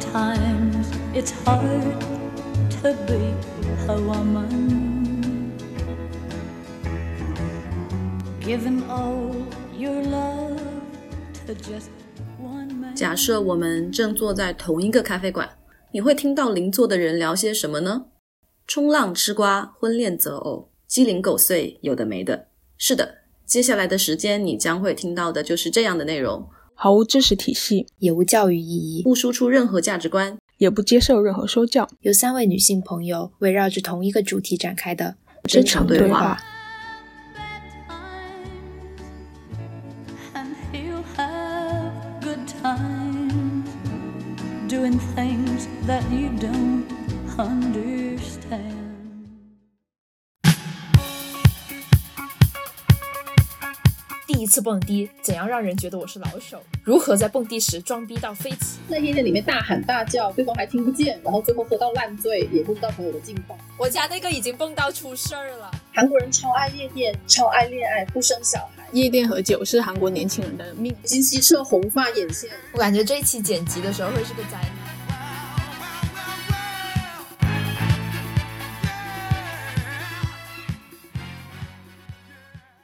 Sometimes it's hard to be a woman. Given all your love to just one man. 假设我们正坐在同一个咖啡馆，你会听到邻座的人聊些什么呢？冲浪、吃瓜、婚恋择偶、鸡零狗碎，有的没的。是的，接下来的时间你将会听到的就是这样的内容，毫无知识体系，也无教育意义，不输出任何价值观，也不接受任何说教，由三位女性朋友围绕着同一个主题展开的真诚对话。And he'll have good times doing things that you don't understand. 第一次蹦迪，怎样让人觉得我是老手？如何在蹦迪时装逼到飞起？在夜店里面大喊大叫，对方还听不见，然后最后喝到烂醉，也不知道朋友的近况。我家那个已经蹦到出事儿了。韩国人超爱夜店，超爱恋爱，不生小孩。夜店和酒是韩国年轻人的命。金希澈红发眼线，我感觉这一期剪辑的时候会是个灾难。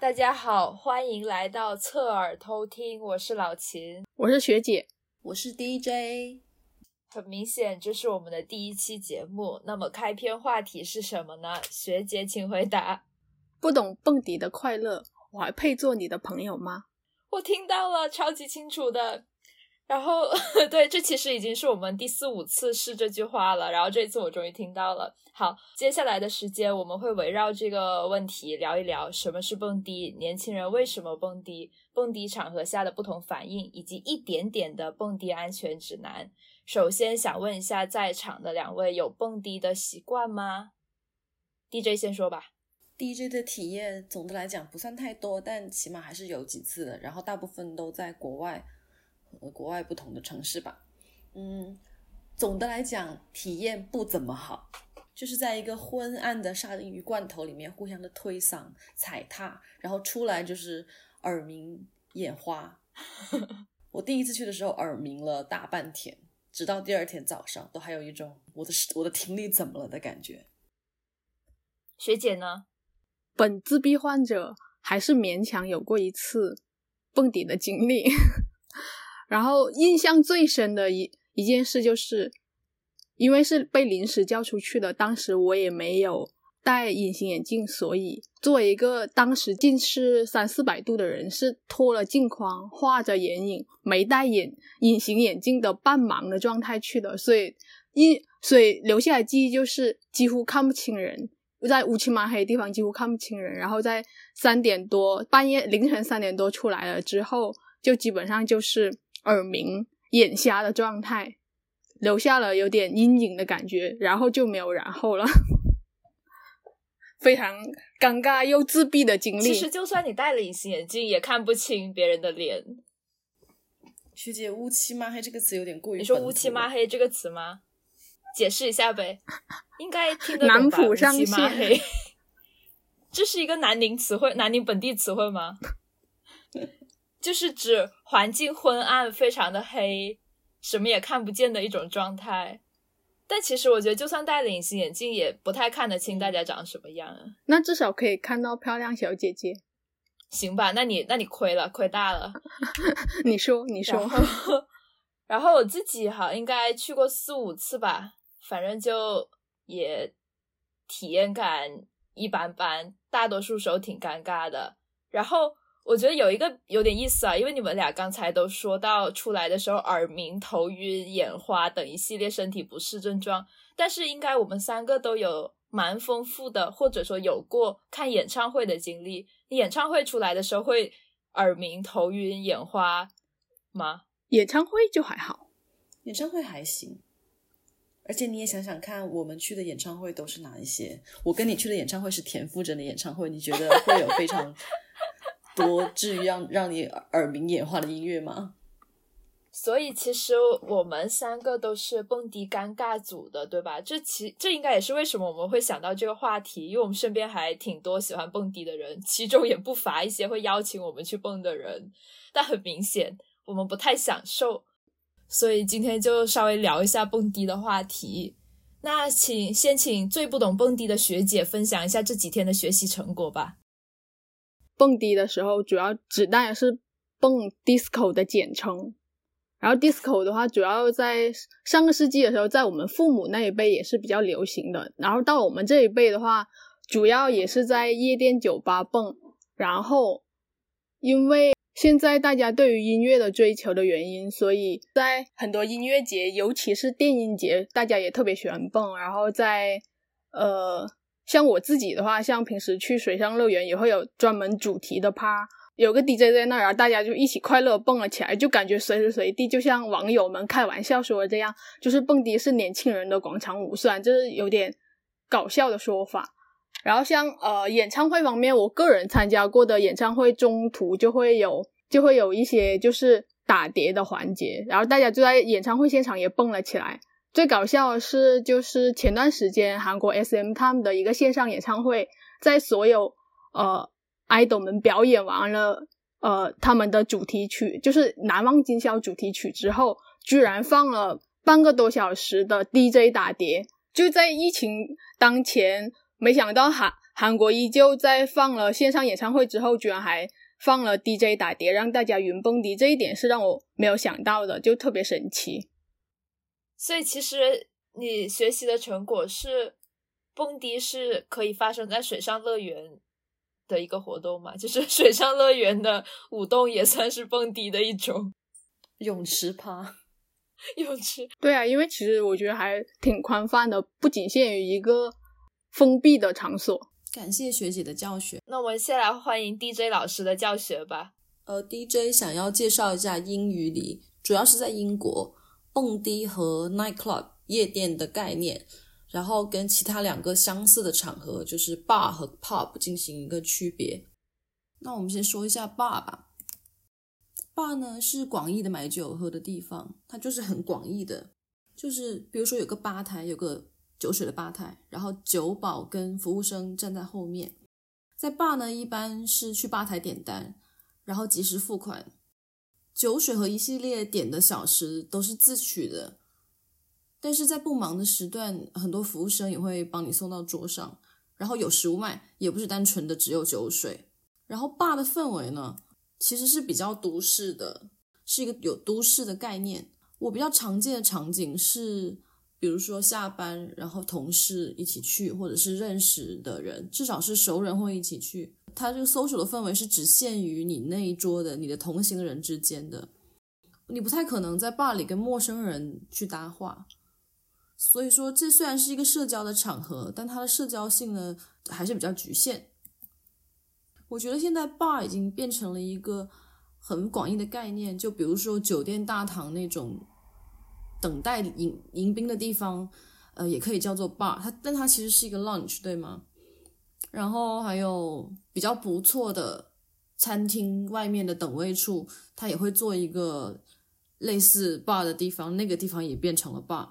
大家好，欢迎来到侧耳偷听，我是老秦。我是学姐，我是 DJ。很明显，这是我们的第一期节目。那么开篇话题是什么呢？学姐，请回答。不懂蹦迪的快乐，我还配做你的朋友吗？我听到了，超级清楚的。然后，对，这其实已经是我们第四五次试这句话了。然后这一次我终于听到了。好，接下来的时间我们会围绕这个问题聊一聊什么是蹦迪，年轻人为什么蹦迪，蹦迪场合下的不同反应，以及一点点的蹦迪安全指南。首先想问一下，在场的两位有蹦迪的习惯吗？DJ 先说吧。DJ 的体验总的来讲不算太多，但起码还是有几次的。然后大部分都在国外和国外不同的城市吧。嗯，总的来讲体验不怎么好，就是在一个昏暗的沙丁鱼罐头里面互相的推搡、踩踏，然后出来就是耳鸣眼花。我第一次去的时候耳鸣了大半天，直到第二天早上都还有一种我的我的听力怎么了的感觉。学姐呢？本自闭患者还是勉强有过一次蹦迪的经历，然后印象最深的一一件事就是，因为是被临时叫出去的，当时我也没有戴隐形眼镜，所以作为一个当时近视三四百度的人，是脱了镜框、画着眼影、没戴眼隐形眼镜的半盲的状态去的，所以印所以留下来记忆就是几乎看不清人。在乌漆麻黑的地方几乎看不清人，然后在三点多半夜凌晨三点多出来了之后，就基本上就是耳鸣、眼瞎的状态，留下了有点阴影的感觉，然后就没有然后了，非常尴尬又自闭的经历。其实就算你戴了隐形眼镜，也看不清别人的脸。学姐，乌漆嘛黑这个词有点过于……你说乌漆嘛黑这个词吗？解释一下呗，应该听得南懂吧？乌浦上漆嘛黑，这是一个南宁词汇，南宁本地词汇吗？就是指环境昏暗、非常的黑，什么也看不见的一种状态。但其实我觉得，就算戴了隐形眼镜，也不太看得清大家长什么样啊。那至少可以看到漂亮小姐姐。行吧，那你那你亏了，亏大了。你说，你说然，后，然后我自己哈应该去过四五次吧，反正就也体验感一般般，大多数时候挺尴尬的。然后我觉得有一个有点意思啊，因为你们俩刚才都说到出来的时候耳鸣、头晕、眼花等一系列身体不适症状，但是应该我们三个都有蛮丰富的，或者说有过看演唱会的经历。你演唱会出来的时候会耳鸣、头晕、眼花吗？演唱会就还好。演唱会还行，而且你也想想看，我们去的演唱会都是哪一些？我跟你去的演唱会是田馥甄的演唱会，你觉得会有非常多至于让让你耳鸣眼花的音乐吗？所以其实我们三个都是蹦迪尴尬组的，对吧？这其这应该也是为什么我们会想到这个话题，因为我们身边还挺多喜欢蹦迪的人，其中也不乏一些会邀请我们去蹦的人，但很明显我们不太享受。所以今天就稍微聊一下蹦迪的话题。那请先请最不懂蹦迪的学姐分享一下这几天的学习成果吧。蹦迪的时候，主要指代的是蹦 disco 的简称。然后 disco 的话，主要在上个世纪的时候，在我们父母那一辈也是比较流行的。然后到我们这一辈的话，主要也是在夜店酒吧蹦。然后因为现在大家对于音乐的追求的原因，所以在很多音乐节，尤其是电音节，大家也特别喜欢蹦。然后在呃，像我自己的话，像平时去水上乐园也会有专门主题的趴，有个 DJ 在那儿，然后大家就一起快乐蹦了起来，就感觉随时随地，就像网友们开玩笑说的这样，就是蹦迪是年轻人的广场舞，虽然这是有点搞笑的说法。然后像呃演唱会方面，我个人参加过的演唱会中途就会有就会有一些就是打碟的环节，然后大家就在演唱会现场也蹦了起来。最搞笑的是，就是前段时间韩国 SM 他们的一个线上演唱会，在所有呃 idol 们表演完了呃他们的主题曲，就是《难忘今宵》主题曲之后，居然放了半个多小时的 DJ 打碟，就在疫情当前。没想到韩韩国依旧在放了线上演唱会之后，居然还放了 DJ 打碟，让大家云蹦迪，这一点是让我没有想到的，就特别神奇。所以其实你学习的成果是蹦迪是可以发生在水上乐园的一个活动嘛？就是水上乐园的舞动也算是蹦迪的一种。泳池趴，泳池。对啊，因为其实我觉得还挺宽泛的，不仅限于一个。封闭的场所。感谢学姐的教学。那我们先来欢迎 DJ 老师的教学吧。呃，DJ 想要介绍一下英语里，主要是在英国蹦迪和 nightclub 夜店的概念，然后跟其他两个相似的场合，就是 bar 和 pub 进行一个区别。那我们先说一下 bar 吧。bar 呢是广义的买酒喝的地方，它就是很广义的，就是比如说有个吧台，有个。酒水的吧台，然后酒保跟服务生站在后面。在 bar 呢，一般是去吧台点单，然后及时付款。酒水和一系列点的小食都是自取的，但是在不忙的时段，很多服务生也会帮你送到桌上，然后有食物卖，也不是单纯的只有酒水。然后吧的氛围呢，其实是比较都市的，是一个有都市的概念。我比较常见的场景是。比如说下班，然后同事一起去，或者是认识的人，至少是熟人会一起去。他这个 social 的氛围是只限于你那一桌的、你的同行人之间的，你不太可能在 bar 里跟陌生人去搭话。所以说，这虽然是一个社交的场合，但它的社交性呢还是比较局限。我觉得现在 bar 已经变成了一个很广义的概念，就比如说酒店大堂那种。等待迎迎宾的地方，呃，也可以叫做 bar，它但它其实是一个 lunch，对吗？然后还有比较不错的餐厅外面的等位处，它也会做一个类似 bar 的地方，那个地方也变成了 bar，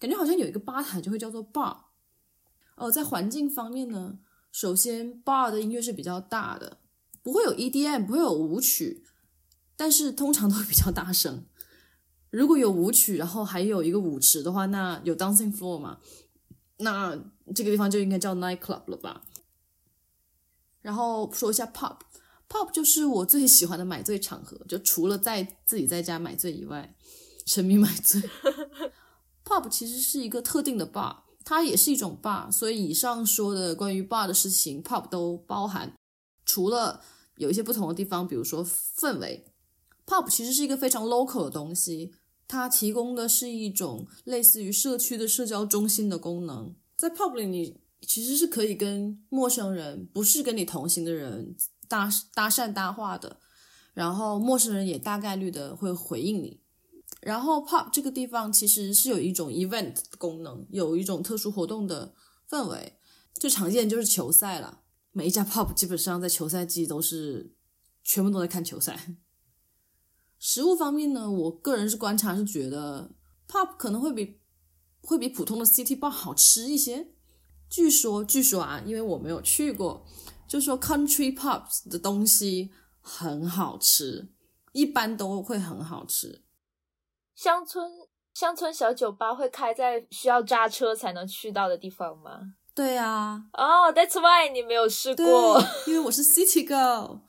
感觉好像有一个吧台就会叫做 bar。哦，在环境方面呢，首先 bar 的音乐是比较大的，不会有 EDM，不会有舞曲，但是通常都比较大声。如果有舞曲，然后还有一个舞池的话，那有 dancing floor 嘛？那这个地方就应该叫 night club 了吧？然后说一下 pop。pop 就是我最喜欢的买醉场合，就除了在自己在家买醉以外，沉迷买醉。pop 其实是一个特定的 bar，它也是一种 bar，所以以上说的关于 bar 的事情，pop 都包含。除了有一些不同的地方，比如说氛围，pop 其实是一个非常 local 的东西。它提供的是一种类似于社区的社交中心的功能，在 pub 里，你其实是可以跟陌生人，不是跟你同行的人搭搭讪搭话的，然后陌生人也大概率的会回应你。然后 pop 这个地方其实是有一种 event 功能，有一种特殊活动的氛围，最常见就是球赛了。每一家 pop 基本上在球赛季都是全部都在看球赛。食物方面呢，我个人是观察是觉得 pop 可能会比会比普通的 city bar 好吃一些。据说，据说啊，因为我没有去过，就说 country pubs 的东西很好吃，一般都会很好吃。乡村乡村小酒吧会开在需要扎车才能去到的地方吗？对啊，哦、t h a t s why 你没有试过。，因为我是 City Girl，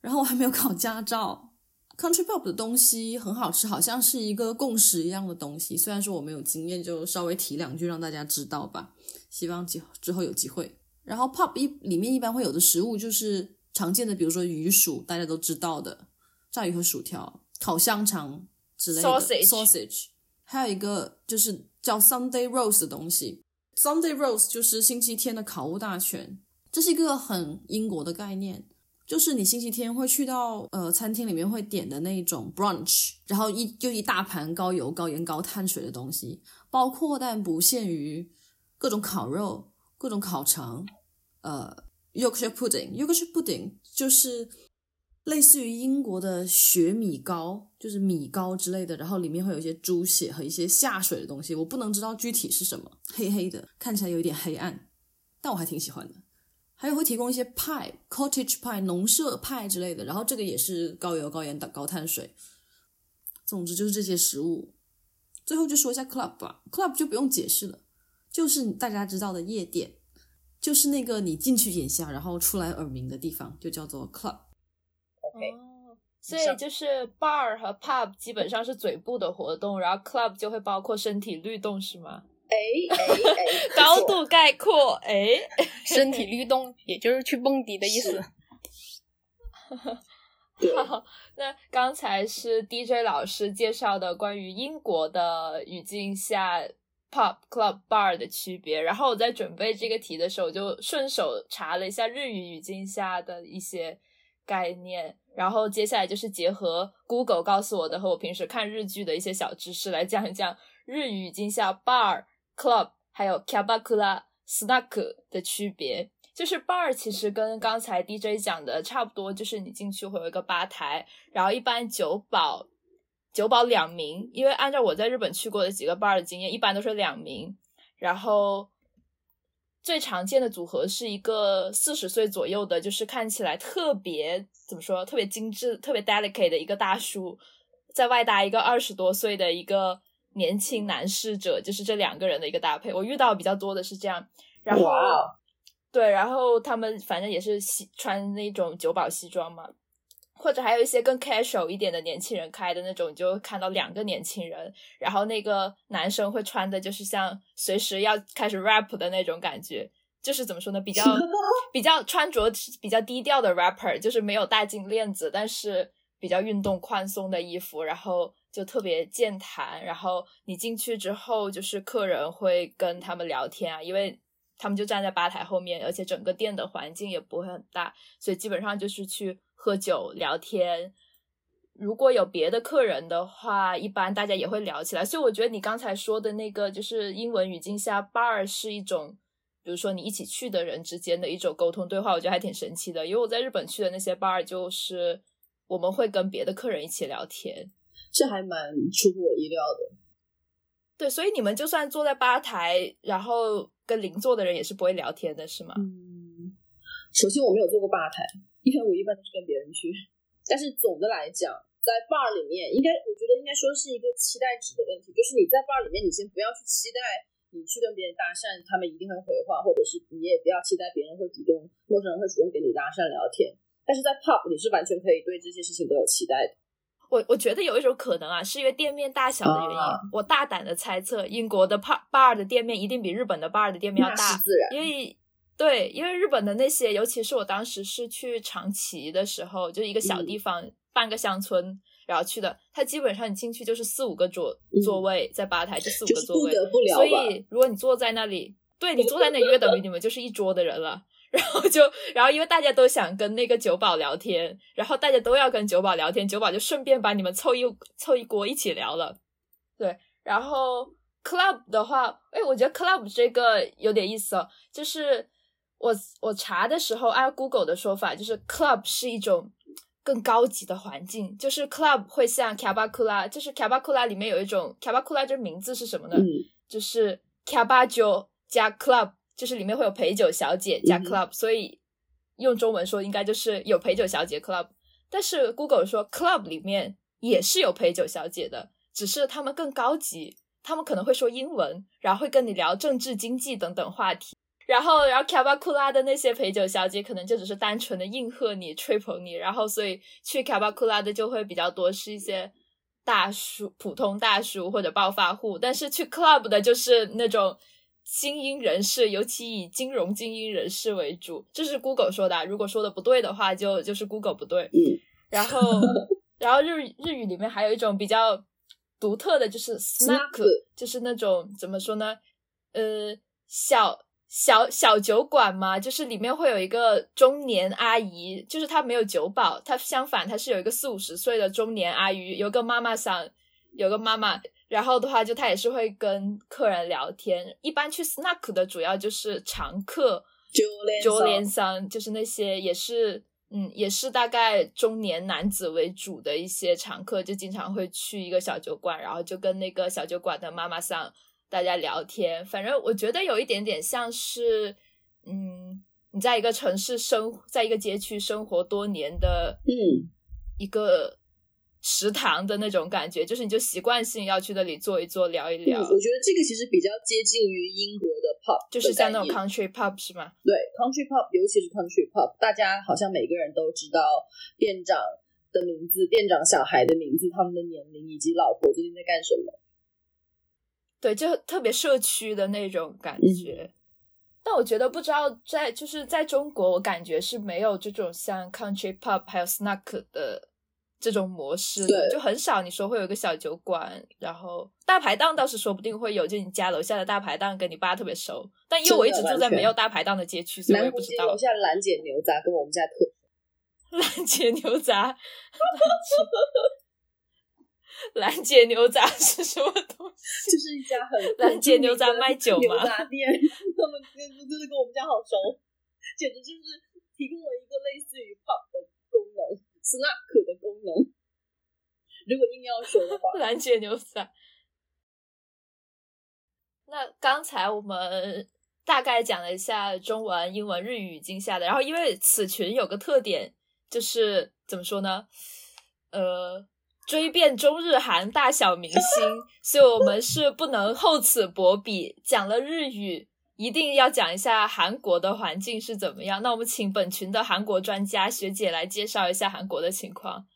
然后我还没有考驾照。Country Pop 的东西很好吃，好像是一个共识一样的东西。虽然说我没有经验，就稍微提两句让大家知道吧。希望之之后有机会。然后 Pop 一里面一般会有的食物就是常见的，比如说鱼薯，大家都知道的，炸鱼和薯条、烤香肠之类的 Sausage sausage 还有一个就是叫 Sunday roast 的东西。Sunday roast 就是星期天的烤物大全，这是一个很英国的概念，就是你星期天会去到呃餐厅里面会点的那种 brunch，然后一就一大盘高油、高盐、高碳水的东西，包括但不限于各种烤肉、各种烤肠，呃，Yorkshire pudding，Yorkshire pudding 就是类似于英国的雪米糕，就是米糕之类的，然后里面会有一些猪血和一些下水的东西，我不能知道具体是什么，黑黑的，看起来有一点黑暗，但我还挺喜欢的。还有会提供一些派，cottage pie、农舍派之类的，然后这个也是高油、高盐的、高碳水。总之就是这些食物。最后就说一下 club 吧，club 就不用解释了，就是大家知道的夜店，就是那个你进去眼瞎，然后出来耳鸣的地方，就叫做 club。OK，哦，所以就是 bar 和 pub 基本上是嘴部的活动，然后 club 就会包括身体律动，是吗？哎哎哎，高度概括，哎，身体律动，也就是去蹦迪的意思。对好，那刚才是 DJ 老师介绍的关于英国的语境下 pop、club、bar 的区别。然后我在准备这个题的时候，我就顺手查了一下日语语境下的一些概念。然后接下来就是结合 Google 告诉我的和我平时看日剧的一些小知识来讲一讲日语语境下 bar、club 还有 kabakura、snack 的区别。就是 bar 其实跟刚才 DJ 讲的差不多，就是你进去会有一个吧台，然后一般酒保酒保两名，因为按照我在日本去过的几个 bar 的经验，一般都是两名。然后最常见的组合是一个四十岁左右的，就是看起来特别怎么说，特别精致、特别 delicate 的一个大叔，在外搭一个二十多岁的一个年轻男侍者，就是这两个人的一个搭配。我遇到比较多的是这样，然后。对，然后他们反正也是西穿那种酒保西装嘛，或者还有一些更 casual 一点的年轻人开的那种，你就会看到两个年轻人，然后那个男生会穿的就是像随时要开始 rap 的那种感觉，就是怎么说呢，比较 比较穿着比较低调的 rapper，就是没有戴金链子，但是比较运动宽松的衣服，然后就特别健谈，然后你进去之后，就是客人会跟他们聊天啊，因为。他们就站在吧台后面，而且整个店的环境也不会很大，所以基本上就是去喝酒聊天。如果有别的客人的话，一般大家也会聊起来。所以我觉得你刚才说的那个，就是英文语境下 bar 是一种，比如说你一起去的人之间的一种沟通对话，我觉得还挺神奇的。因为我在日本去的那些 bar，就是我们会跟别的客人一起聊天。这还蛮出乎我意料的。对，所以你们就算坐在吧台，然后跟邻座的人也是不会聊天的，是吗？嗯，首先我没有做过吧台，因为我一般都是跟别人去。但是总的来讲，在 bar 里面，应该我觉得应该说是一个期待值的问题，就是你在 bar 里面，你先不要去期待你去跟别人搭讪，他们一定会回话，或者是你也不要期待别人会主动，陌生人会主动跟你搭讪聊天。但是在 pub，你是完全可以对这些事情都有期待的。我我觉得有一种可能啊，是因为店面大小的原因。啊我大胆的猜测，英国的 par bar 的店面一定比日本的 bar 的店面要大，自然。因为对，因为日本的那些，尤其是我当时是去长崎的时候，就是一个小地方，半个乡村，然后去的，它基本上你进去就是四五个桌嗯座位，在吧台就四五个座位，不得不聊所。以如果你坐在那里，对你坐在那里，约等于你们就是一桌的人了。然后就，然后因为大家都想跟那个酒保聊天，然后大家都要跟酒保聊天，酒保就顺便把你们凑一凑一锅一起聊了。对，然后 club 的话，哎，我觉得 club 这个有点意思哦，就是我我查的时候，按 Google 的说法，就是 club 是一种更高级的环境，就是 club 会像 kabakura，就是 kabakura 里面有一种 kabakura 这名字是什么呢？嗯，就是 kabajo 加 club，就是里面会有陪酒小姐加 club，、所以用中文说应该就是有陪酒小姐 club。但是 Google 说 club 里面也是有陪酒小姐的，只是他们更高级，他们可能会说英文，然后会跟你聊政治、经济等等话题。然后，然后卡巴库拉的那些陪酒小姐可能就只是单纯的应和你、吹捧你，然后所以去卡巴库拉的就会比较多是一些大叔、普通大叔或者暴发户，但是去 club 的就是那种精英人士，尤其以金融精英人士为主。这是 Google 说的，如果说的不对的话，就就是 Google 不对。嗯，然后，然后日日语里面还有一种比较独特的就是 snack，Snack 就是那种怎么说呢？呃，小小小酒馆嘛，就是里面会有一个中年阿姨，就是她没有酒保，她相反她是有一个四五十岁的中年阿姨，有个妈妈桑，有个妈妈。然后的话，就她也是会跟客人聊天。一般去 snack 的主要就是常客，九连九连桑就是那些也是嗯也是大概中年男子为主的一些常客，就经常会去一个小酒馆，然后就跟那个小酒馆的妈妈桑大家聊天。反正我觉得有一点点像是嗯你在一个城市生，在一个街区生活多年的嗯，一个食堂的那种感觉，就是你就习惯性要去那里坐一坐，聊一嗯，聊，我觉得这个其实比较接近于英国的 pub，就是像那种 country pub 是吗？对 country pub，尤其是 country pub，大家好像每个人都知道店长的名字、店长小孩的名字、他们的年龄以及老婆最近在干什么。对，就特别社区的那种感嗯觉。但我觉得不知道在就是在中国，我感觉是没有这种像 country pub 还有 snack 的这种模式的，就很少。你说会有一个小酒馆，然后大排档倒是说不定会有，就你家楼下的大排档跟你爸特别熟。但因为我一直住在没有大排档的街区，所以我也不知道街楼下兰姐牛杂跟我们家特 兰姐牛杂，兰姐牛杂是什么东西？就是一家很兰姐牛杂卖酒牛吗？杂店，他们真的真的跟我们家好熟，简直就是提供了一个类似于 pub 的功能，snack 的功能。如果硬要说的话，兰姐牛仔。那刚才我们大概讲了一下中文、英文、日语语境下的，然后因为此群有个特点，就是怎么说呢？呃，追遍中日韩大小明星，所以我们是不能厚此薄彼。讲了日语，一定要讲一下韩国的环境是怎么样。那我们请本群的韩国专家学姐来介绍一下韩国的情况。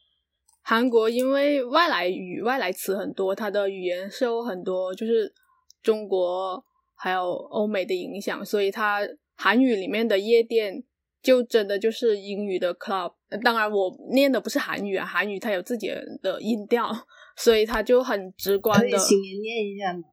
韩国因为外来语、外来词很多，它的语言受很多就是中国还有欧美的影响，所以它韩语里面的夜店就真的就是英语的 club。呃当然，我念的不是韩语啊，韩语它有自己的音调，所以它就很直观的。您念一下吗？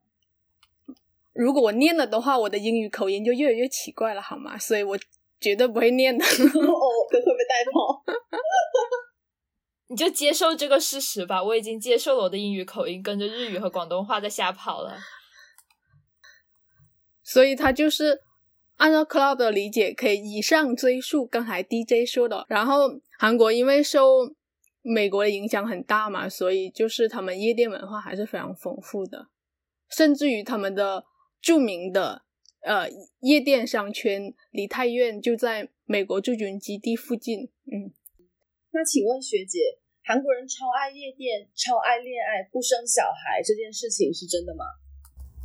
如果我念了的话，我的英语口音就越来越奇怪了，好吗？所以我绝对不会念的。哦，会会被带跑。你就接受这个事实吧，我已经接受了我的英语口音跟着日语和广东话在瞎跑了。所以它就是按照 club 的理解，可以以上追溯刚才 DJ 说的。然后韩国因为受美国的影响很大嘛，所以就是他们夜店文化还是非常丰富的，甚至于他们的著名的呃夜店商圈梨泰院就在美国驻军基地附近。嗯，那请问学姐，韩国人超爱夜店、超爱恋爱、不生小孩这件事情是真的吗？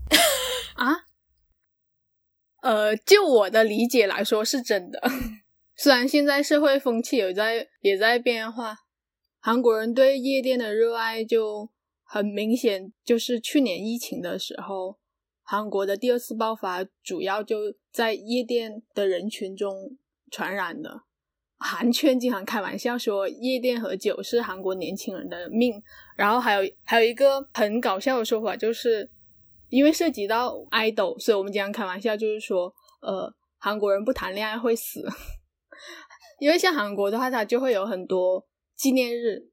啊，呃，就我的理解来说是真的。虽然现在社会风气有在也在变化，韩国人对夜店的热爱就很明显，就是去年疫情的时候，韩国的第二次爆发主要就在夜店的人群中传染的。韩圈经常开玩笑说，夜店和酒是韩国年轻人的命。然后还有还有一个很搞笑的说法，就是因为涉及到 idol，所以我们经常开玩笑，就是说，呃，韩国人不谈恋爱会死。因为像韩国的话，它就会有很多纪念日，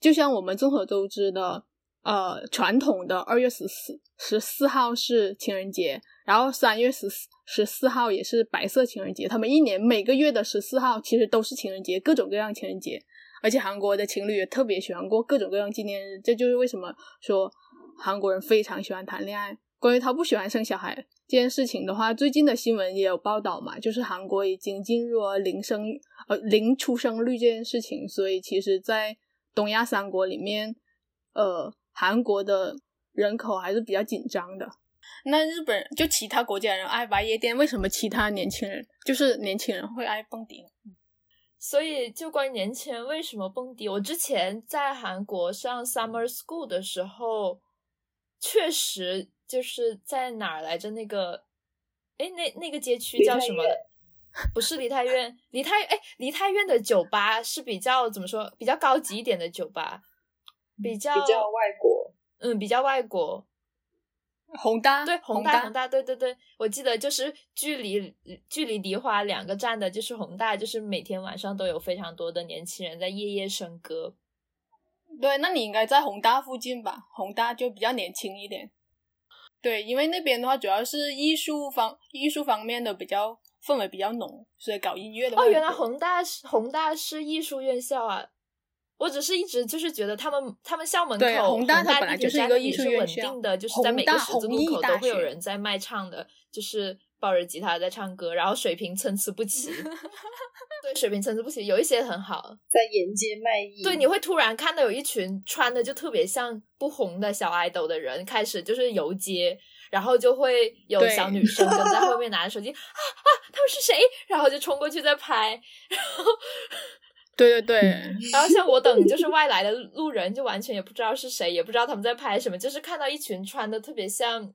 就像我们众所周知的，呃，传统的二月十四十四号是情人节，然后三月十四十四号也是白色情人节。他们一年每个月的十四号其实都是情人节，各种各样情人节。而且韩国的情侣也特别喜欢过各种各样纪念日，这就是为什么说韩国人非常喜欢谈恋爱。关于他不喜欢生小孩这件事情的话，最近的新闻也有报道嘛，就是韩国已经进入了零生呃零出生率这件事情，所以其实，在东亚三国里面，呃，韩国的人口还是比较紧张的。那日本人就其他国家人爱玩夜店，为什么其他年轻人就是年轻人会爱蹦迪呢？所以就关于年轻人为什么蹦迪，我之前在韩国上 summer school 的时候，确实就是在哪儿来着？那个，哎，那那个街区叫什么？不是梨泰院，梨泰哎，梨泰院的酒吧是比较怎么说？比较高级一点的酒吧，比较比较外国，嗯，比较外国。宏大对，宏大宏大，对对对，我记得就是距离距离梨花两个站的，就是宏大，就是每天晚上都有非常多的年轻人在夜夜笙歌。对，那你应该在宏大附近吧？宏大就比较年轻一点。对，因为那边的话主要是艺术方艺术方面的比较氛围比较浓，所以搞音乐的哦，原来宏大是宏大是艺术院校啊。我只是一直就是觉得他们他们校门口宏大它本来就是一个艺术院稳定的，就是在每个十字路口都会有人在卖唱的，就是抱着吉他在唱歌，然后水平参差不齐。对，水平参差不齐，有一些很好，在沿街卖艺。对，你会突然看到有一群穿的就特别像不红的小爱豆的人开始就是游街，然后就会有小女生跟在后面拿着手机啊啊，他们是谁？然后就冲过去在拍，然后。对对对，然后像我等就是外来的路人，就完全也不知道是谁，也不知道他们在拍什么，就是看到一群穿的特别像，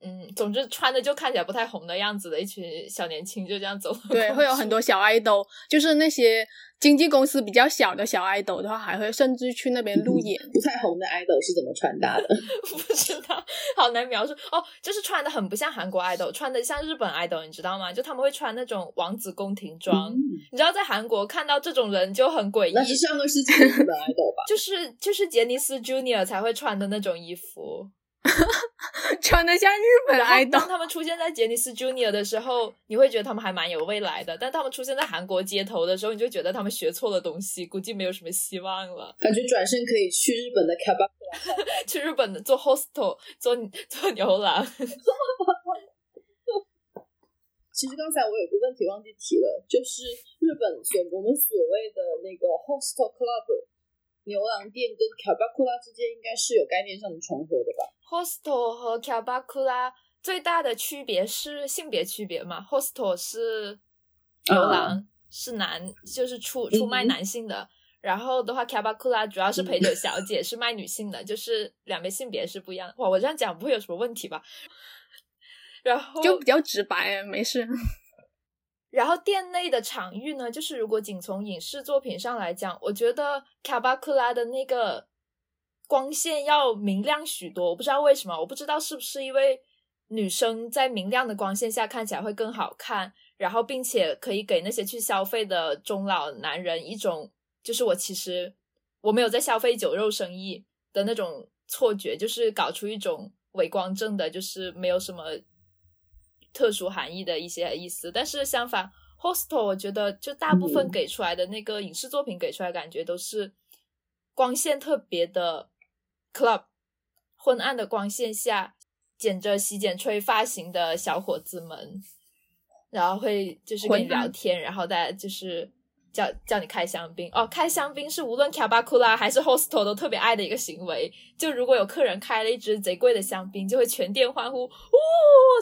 嗯，总之穿的就看起来不太红的样子的一群小年轻，就这样走。对，会有很多小爱豆，就是那些经纪公司比较小的小爱豆的话，还会甚至去那边路演。不太红的爱豆是怎么穿搭的？不知道，好难描述哦。就是穿的很不像韩国爱豆，穿的像日本爱豆，你知道吗？就他们会穿那种王子宫廷装。你知道，在韩国看到这种人就很诡异。那是上个世纪的日本爱豆吧？就是就是杰尼斯 Junior 才会穿的那种衣服。穿的像日本爱豆，当他们出现在杰尼斯 Junior 的时候，你会觉得他们还蛮有未来的；但他们出现在韩国街头的时候，你就觉得他们学错了东西，估计没有什么希望了。感觉转身可以去日本的 Kaba，去日本的做 hostel，做做牛郎。其实刚才我有个问题忘记提了，就是日本所我们所谓的那个 hostel club。牛郎店跟 k u l a 之间应该是有概念上的重合的吧？Hostel 和 k u l a 最大的区别是性别区别嘛？Hostel 是牛郎，是男，就是出出卖男性的。然后的话 k u l a 主要是陪酒小姐，是卖女性的，就是两边性别是不一样的。哇，我这样讲不会有什么问题吧？然后就比较直白，没事。然后店内的场域呢，就是如果仅从影视作品上来讲，我觉得卡巴克拉的那个光线要明亮许多。我不知道为什么，我不知道是不是因为女生在明亮的光线下看起来会更好看，然后并且可以给那些去消费的中老男人一种，就是我其实我没有在消费酒肉生意的那种错觉，就是搞出一种伪光正的，就是没有什么。特殊含义的一些意思，但是相反，hostel 我觉得就大部分给出来的那个影视作品给出来感觉都是光线特别的 club，昏暗的光线下剪着洗剪吹发型的小伙子们，然后会就是跟你聊天，然后大家就是。叫叫你开香槟哦，开香槟是无论卡巴库拉还是 hostel 都特别爱的一个行为。就如果有客人开了一支贼贵的香槟，就会全店欢呼，哦，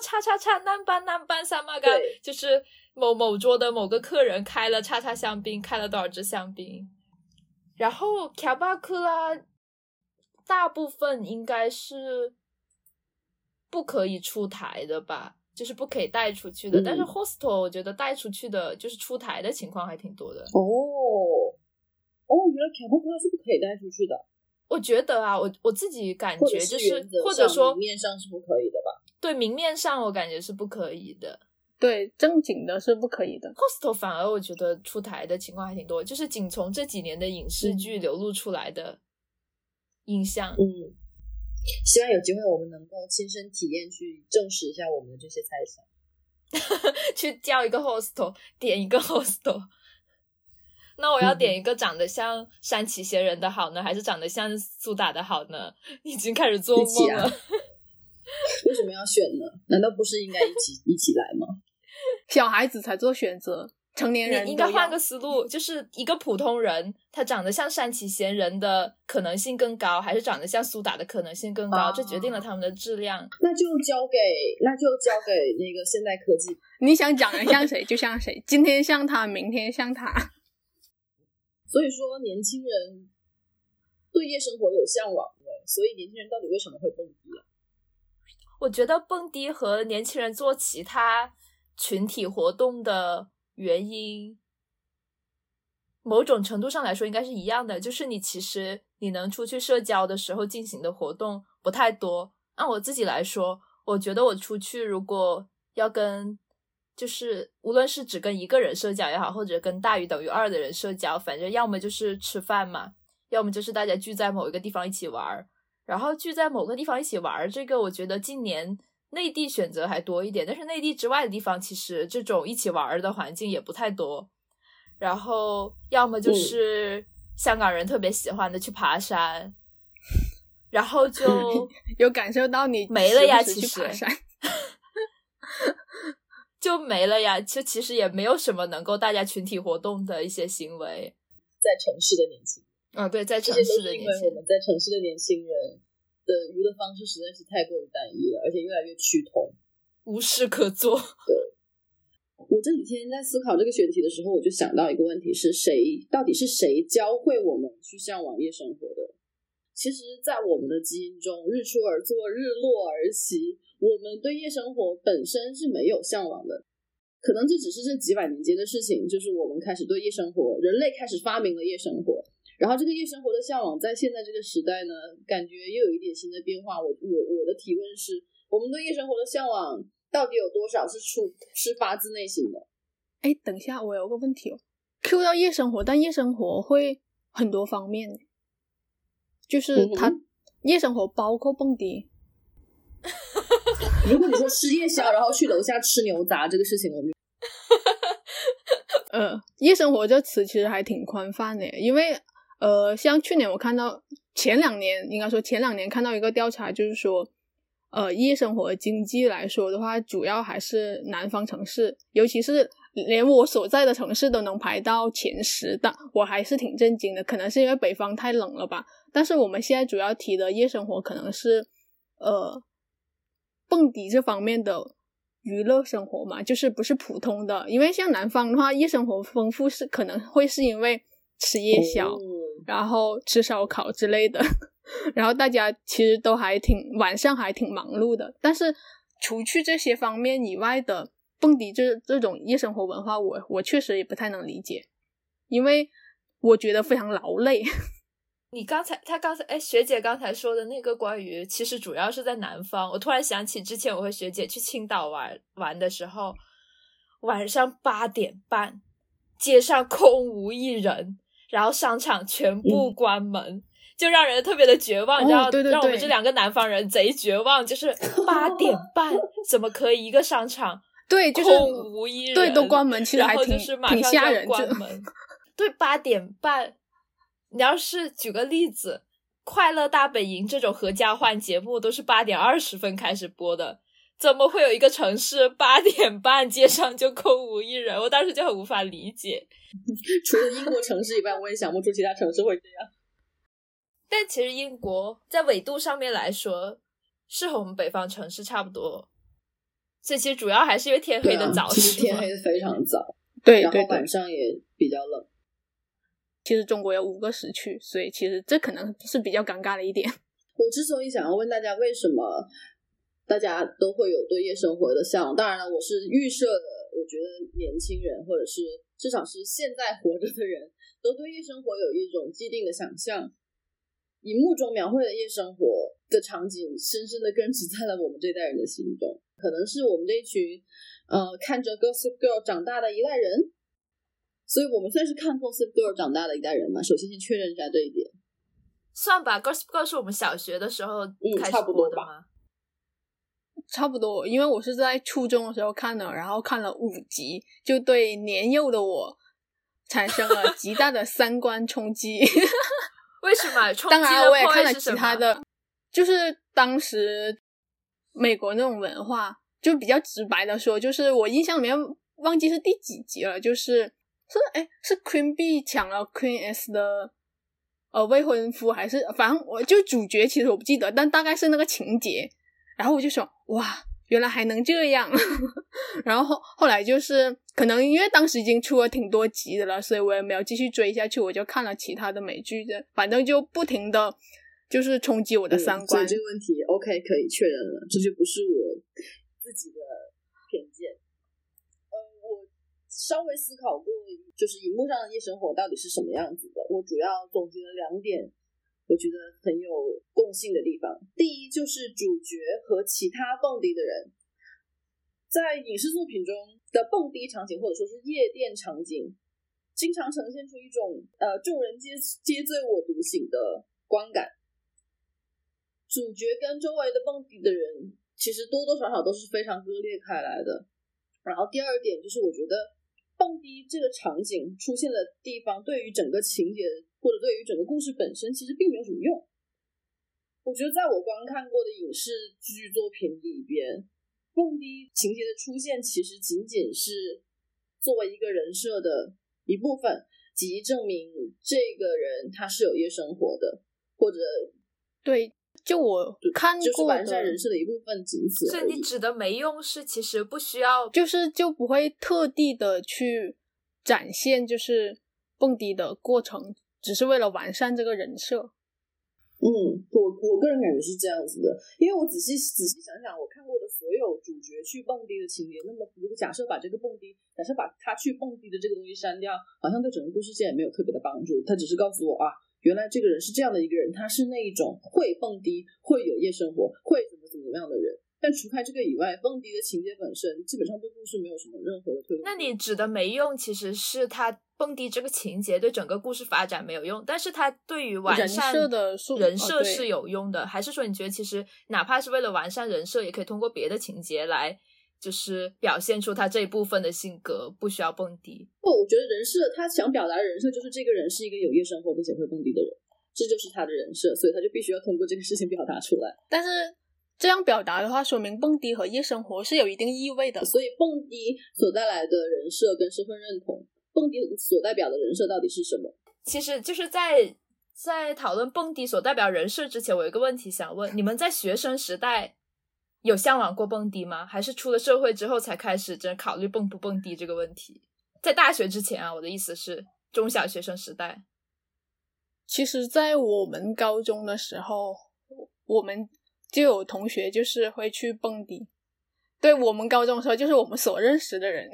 叉叉叉，南班南班萨玛嘎，就是某某桌的某个客人开了叉叉香槟，开了多少支香槟。然后卡巴库拉大部分应该是不可以出台的吧。就是不可以带出去的，但是 hostel 我觉得带出去的，就是出台的情况还挺多的。哦，哦，原来 c a m p 是不可以带出去的。我觉得啊，我我自己感觉就是，或者说明面上是不可以的吧？对，明面上我感觉是不可以的。对，正经的是不可以的。hostel 反而我觉得出台的情况还挺多，就是仅从这几年的影视剧流露出来的印象。嗯。希望有机会我们能够亲身体验，去证实一下我们的这些猜想。去叫一个 hostel，点一个 hostel。那我要点一个长得像山崎贤人的好呢，还是长得像苏打的好呢？已经开始做梦了。为什么要选呢？难道不是应该一起一起来吗？小孩子才做选择，成年人你应该换个思路，就是一个普通人，他长得像山崎贤人的可能性更高，还是长得像苏打的可能性更高？啊这决定了他们的质量。那就交给那就交给那个现代科技。你想长得像谁就像谁，今天像他，明天像他。所以说，年轻人对夜生活有向往的，所以年轻人到底为什么会蹦迪啊？我觉得蹦迪和年轻人做其他群体活动的原因，某种程度上来说应该是一样的，就是你其实你能出去社交的时候进行的活动不太多。按我自己来说，我觉得我出去如果要跟，就是无论是只跟一个人社交也好，或者跟大于等于二的人社交，反正要么就是吃饭嘛，要么就是大家聚在某一个地方一起玩儿。然后聚在某个地方一起玩儿，这个我觉得近年内地选择还多一点，但是内地之外的地方其实这种一起玩儿的环境也不太多。然后要么就是香港人特别喜欢的去爬山，然后就 有感受到你没了呀其实去爬山就没了呀。就其实也没有什么能够大家群体活动的一些行为。在城市的年轻人，嗯，对，在城市的年轻人，我们在城市的年轻人的娱乐方式实在是太过于单一了，而且越来越趋同。无事可做。对我这几天在思考这个选题的时候，我就想到一个问题：是谁到底是谁教会我们去向往夜生活的？其实，在我们的基因中，日出而作，日落而息，我们对夜生活本身是没有向往的。可能这只是这几百年间的事情，就是我们开始对夜生活，人类开始发明了夜生活，然后这个夜生活的向往，在现在这个时代呢，感觉又有一点新的变化。我我我的提问是：我们对夜生活的向往到底有多少是出是发自内心的？哎，等一下，我有个问题哦。Q 到夜生活，但夜生活会很多方面，就是它、嗯夜生活包括蹦迪，如果你说吃夜宵，然后去楼下吃牛杂这个事情，我们就呃，夜生活这词其实还挺宽泛的，因为呃，像去年我看到前两年，应该说前两年看到一个调查，就是说，呃，夜生活经济来说的话，主要还是南方城市，尤其是连我所在的城市都能排到前十的，我还是挺震惊的。可能是因为北方太冷了吧，但是我们现在主要提的夜生活可能是呃蹦迪这方面的娱乐生活嘛，就是不是普通的。因为像南方的话，夜生活丰富是可能会是因为吃夜宵，然后吃烧烤之类的，然后大家其实都还挺晚上还挺忙碌的。但是除去这些方面以外的蹦迪这这种夜生活文化，我我确实也不太能理解，因为我觉得非常劳累。你刚才，他刚才，哎，学姐刚才说的那个关于，其实主要是在南方。我突然想起之前我和学姐去青岛玩玩的时候，晚上八点半，街上空无一人，然后商场全部嗯关门，就让人特别的绝望。你知道，哦对对让我们这两个南方人贼绝望，就是 八点半怎么可以一个商场 对，就是空无一人，对都关门，其实然还就是马挺上就要吓人，就关门。对，八点半，你要是举个例子，《快乐大本营》这种合家欢节目都是八点二十分开始播的，怎么会有一个城市八点半街上就空无一人？我当时就很无法理解。除了英国城市以外，我也想不出其他城市会这样。但其实英国在纬度上面来说，是和我们北方城市差不多，所以其实主要还是因为天黑的早，啊其实天黑的非常早，对对对然后晚。上也比较冷。其实中国有五个时区，所以其实这可能是比较尴尬的一点。我之所以想要问大家为什么大家都会有对夜生活的向往，当然了，我是预设的，我觉得年轻人或者是至少是现在活着的人都对夜生活有一种既定的想象。荧幕中描绘的夜生活的场景，深深的根植在了我们这代人的心中。可能是我们这一群，呃，看着 Gossip Girl 长大的一代人，所以我们算是看 Gossip Girl 长大的一代人嘛。首先先确认一下这一点。算吧。Gossip Girl 是我们小学的时候开始差不多吧播的吗？差不多，因为我是在初中的时候看的，然后看了五集，就对年幼的我产生了 极大的三观冲击。为什么？冲击当然，我也看了其他的，就是当时美国那种文化，就比较直白的说，就是我印象里面忘记是第几集了，就是是哎是 Queen B 抢了 Queen S 的呃未婚夫，还是反正我就主角其实我不记得，但大概是那个情节。然后我就说哇，原来还能这样。然后后后来就是可能因为当时已经出了挺多集的了，所以我也没有继续追下去，我就看了其他的美剧的，反正就不停的就是冲击我的三观。这个问题 OK 可以确认了，这就不是我自己的偏见。呃，我稍微思考过，就是荧幕上的夜生活到底是什么样子的。我主要总结了两点，我觉得很有共性的地方。第一就是主角和其他蹦迪的人，在影视作品中的蹦迪场景或者说是夜店场景，经常呈现出一种呃众人皆皆醉我独醒的观感。主角跟周围的蹦迪的人，其实多多少少都是非常割裂开来的。然后第二点就是，我觉得蹦迪这个场景出现的地方，对于整个情节或者对于整个故事本身，其实并没有什么用。我觉得在我观看过的影视剧作品里边，蹦迪情节的出现，其实仅仅是作为一个人设的一部分，即证明这个人他是有夜生活的，或者对，就我看就是过完善的人设的一部分，仅此而已。所以你指的没用是其实不需要就是就不会特地的去展现就是蹦迪的过程，只是为了完善这个人设。嗯，我我个人感觉是这样子的，因为我仔细仔细想想，我看过的所有主角去蹦迪的情节，那么如果假设把这个蹦迪，假设把他去蹦迪的这个东西删掉，好像对整个故事线也没有特别的帮助。他只是告诉我啊，原来这个人是这样的一个人，他是那一种会蹦迪、会有夜生活、会怎么怎么样的人。但除开这个以外，蹦迪的情节本身基本上对故事没有什么任何的推动。那你指的没用，其实是他蹦迪这个情节对整个故事发展没有用，但是他对于完人善设的人设是有用的。还是说你觉得其实哪怕是为了完善人设，也可以通过别的情节来就是表现出他这一部分的性格，不需要蹦迪。不，我觉得人设他想表达的人设就是这个人是一个有夜生活并且会蹦迪的人，这就是他的人设，所以他就必须要通过这个事情表达出来。但是这样表达的话，说明蹦迪和夜生活是有一定意味的。所以蹦迪所带来的人设跟身份认同，蹦迪所代表的人设到底是什么？其实就是在在讨论蹦迪所代表人设之前，我有一个问题想问：你们在学生时代有向往过蹦迪吗？还是出了社会之后才开始真考虑蹦不蹦迪这个问题？在大学之前啊，我的意思是中小学生时代。其实，在我们高中的时候，我们就有同学就是会去蹦迪。对我们高中的时候，就是我们所认识的人，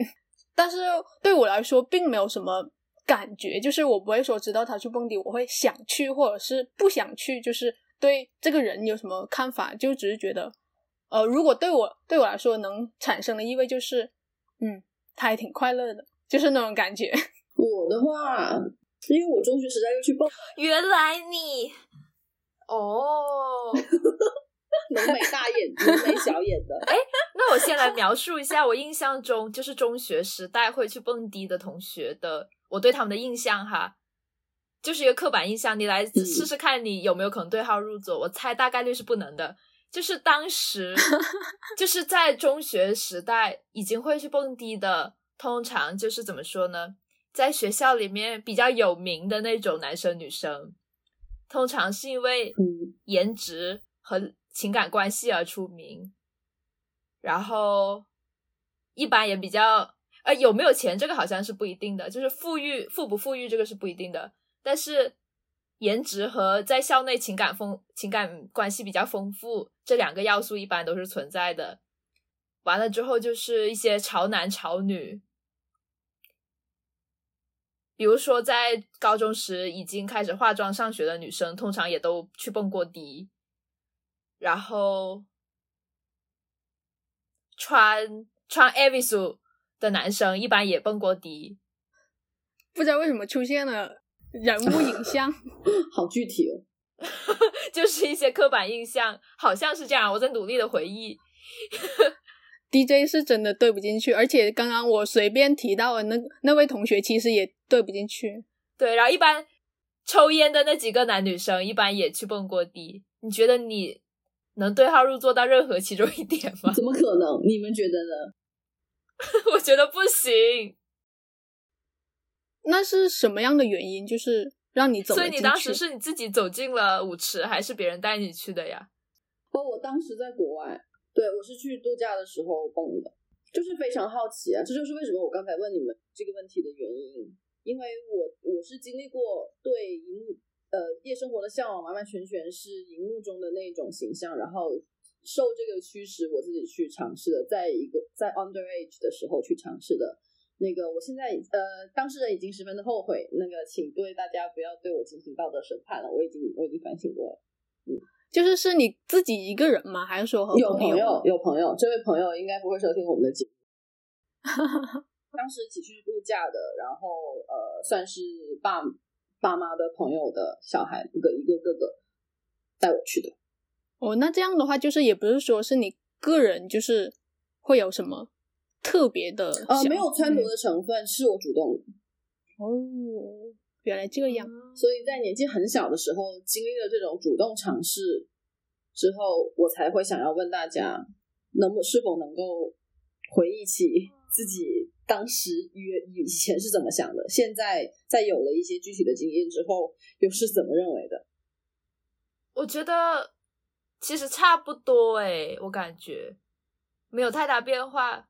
但是对我来说，并没有什么感觉，就是我不会说知道他去蹦迪，我会想去或者是不想去，就是对这个人有什么看法，就只是觉得，呃，如果对我对我来说能产生的意味就是，嗯，他还挺快乐的，就是那种感觉。我的话，因为我中学时代又去蹦原来你哦，浓眉大眼、浓眉小眼的，那我先来描述一下我印象中就是中学时代会去蹦迪的同学的，我对他们的印象哈，就是一个刻板印象。你来试试看，你有没有可能对号入座？我猜大概率是不能的。就是当时 就是在中学时代已经会去蹦迪的，通常就是怎么说呢？在学校里面比较有名的那种男生女生，通常是因为嗯颜值和情感关系而出名，然后一般也比较呃有没有钱这个好像是不一定的，就是富裕富不富裕这个是不一定的，但是颜值和在校内情感丰情感关系比较丰富这两个要素一般都是存在的。完了之后就是一些潮男潮女，比如说在高中时已经开始化妆上学的女生，通常也都去蹦过迪。然后穿穿 Avisu 的男生一般也蹦过迪，不知道为什么出现了人物影 像，好具体哦。就是一些刻板印象，好像是这样。我在努力的回忆，DJ 是真的对不进去，而且刚刚我随便提到的那那位同学，其实也对不进去。对，然后一般抽烟的那几个男女生，一般也去蹦过迪。你觉得你能对号入座到任何其中一点吗？怎么可能？你们觉得呢？我觉得不行。那是什么样的原因？就是让你走所以你当时是你自己走进了舞池，还是别人带你去的呀？哦，我当时在国外，对我是去度假的时候蹦的，就是非常好奇啊，这就是为什么我刚才问你们这个问题的原因，因为我我是经历过对荧幕呃夜生活的向往，完完全全是荧幕中的那种形象，然后受这个驱使，我自己去尝试的，在一个在 underage 的时候去尝试的。那个，我现在呃，当事人已经十分的后悔。那个，请各位大家不要对我进行道德审判了，我已经我已经反省过了。嗯就是是你自己一个人吗？还是说和有朋友？朋友，有朋友，这位朋友应该不会收听我们的节目。当时一起去度假的，然后呃，算是爸爸妈的朋友的小孩，一个一个哥哥带我去的。哦，那这样的话，就是也不是说是你个人，就是会有什么特别的呃，没有撺掇嗯的成分，是我主动的。哦，原来这样。所以在年纪很小的时候，经历了这种主动尝试之后，我才会想要问大家，能不是否能够回忆起自己当时约以前是怎么想的，现在在有了一些具体的经验之后，又是怎么认为的？我觉得其实差不多诶，我感觉没有太大变化。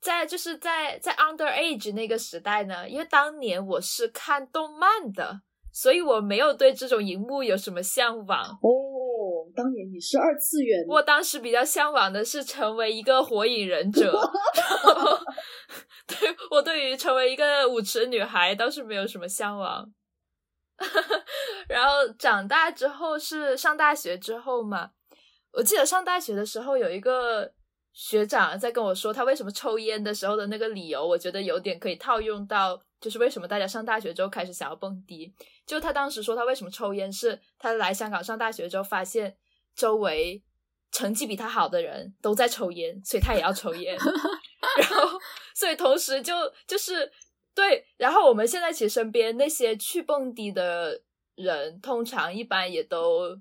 在就是在在 underage 那个时代呢，因为当年我是看动漫的，所以我没有对这种荧幕有什么向往。哦，当年你是二次元，我当时比较向往的是成为一个火影忍者，然 后对我对于成为一个舞池女孩倒是没有什么向往。然后长大之后是上大学之后嘛，我记得上大学的时候有一个学长在跟我说他为什么抽烟的时候的那个理由，我觉得有点可以套用到，就是为什么大家上大学之后开始想要蹦迪。就他当时说他为什么抽烟，是他来香港上大学之后发现周围成绩比他好的人都在抽烟，所以他也要抽烟。然后，所以同时就就是对，然后我们现在其实身边那些去蹦迪的人，通常一般也都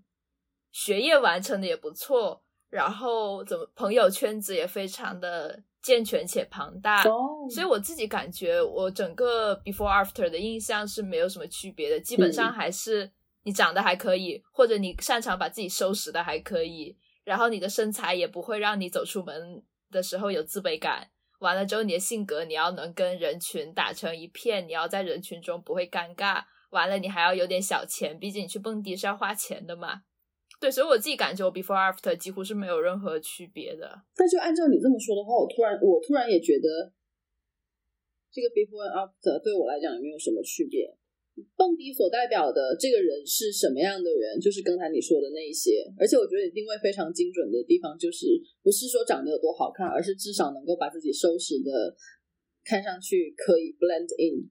学业完成的也不错，然后怎么朋友圈子也非常的健全且庞大。哦，所以我自己感觉，我整个 before after 的印象是没有什么区别的，基本上还是你长得还可以，或者你擅长把自己收拾的还可以，然后你的身材也不会让你走出门的时候有自卑感。完了之后，你的性格你要能跟人群打成一片，你要在人群中不会尴尬。完了，你还要有点小钱，毕竟你去蹦迪是要花钱的嘛。对，所以我自己感觉我 before after 几乎是没有任何区别的。那就按照你这么说的话，我突然我突然也觉得，这个 before and after 对我来讲也没有什么区别。蹦迪所代表的这个人是什么样的人，就是刚才你说的那一些。而且我觉得你定位非常精准的地方，就是不是说长得有多好看，而是至少能够把自己收拾的看上去可以 blend in。